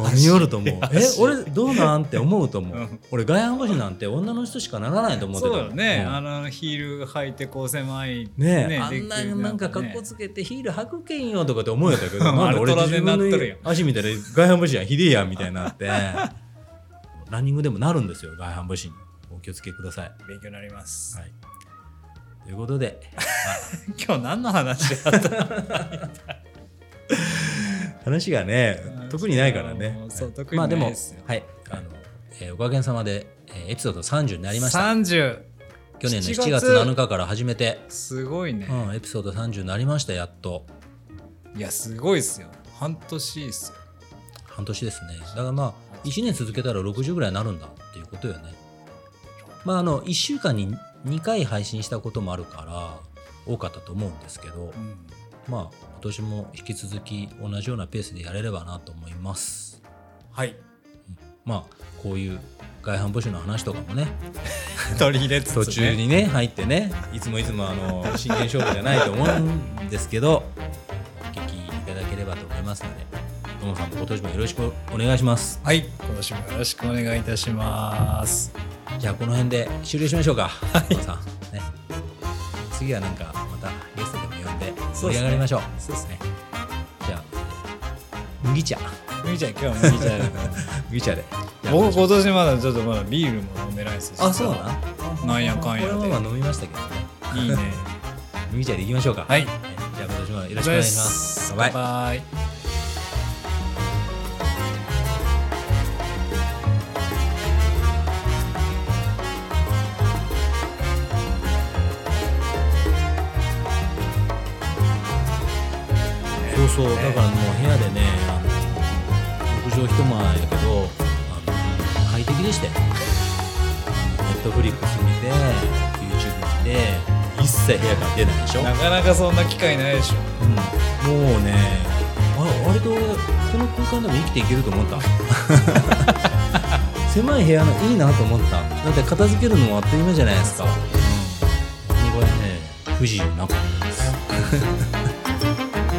あ見よると思う「え足俺どうなん?」って思うと思う、うん。俺外反母趾なんて女の人しかならないと思ってたそうだね、うん。あのヒール履いてこう狭い。ねえ。ねあんななんか格好つつけてヒール履くけんよとかって思うやったけど <laughs> うんなんで俺自分の足見たら外反母趾やんひでえやんみたいになって。<laughs> ランニングでもなるんですよ外反母趾にお気をつけください。勉強になります、はい、ということで <laughs> 今日何の話だった？<laughs> 話がね特にないからね。そうはい。特にないまあでもですよ。はい。あの、えーおかげさまで、えーエピソード30になりました。30去年の7 7月7日から始めて、すごいね、うん、エピソード30になりましたやっと。いやすごいっすよ。半年っすよ。半年ですね。だからまあ1年続けたら60ぐらいになるんだっていうことよねまああの1週間に2回配信したこともあるから多かったと思うんですけどうん。まあ今年も引き続き同じようなペースでやれればなと思います。はい。まあこういう外反母趾の話とかもね <laughs> 取り入れつつ、ね、途中にね入ってねいつもいつもあの真剣勝負じゃないと思うんですけどお聞きいただければと思いますのでともさんも今年もよろしくお願いします。はい。今年もよろしくお願いいたしますじゃあこの辺で終了しましょうか。ともさん。ね。次はなんかまたゲストでも呼んで盛り上がりましょう。そうですね。じゃあ麦茶。麦茶今日は麦茶で <laughs> 麦茶で。僕今年まだちょっとまだビールも飲んでないですあそうなんなんやかんやで。これはまあ飲みましたけどね。いいね。<laughs> 麦茶でいきましょうか。はい。じゃあ今年もよろしくお願いします。バイバイそうそうだからもう部屋でねあの6畳一間やけどあの快適でしたよネットフリックス見て YouTube 見て一切部屋から出ないでしょ、なかなかそんな機会ないでしょ。うん、もうねあ割とこの空間でも生きていけると思った。<laughs> 狭い部屋のいいなと思った。だって片付けるのもあっという間じゃないですか、うん、これね不自由なかったです <laughs>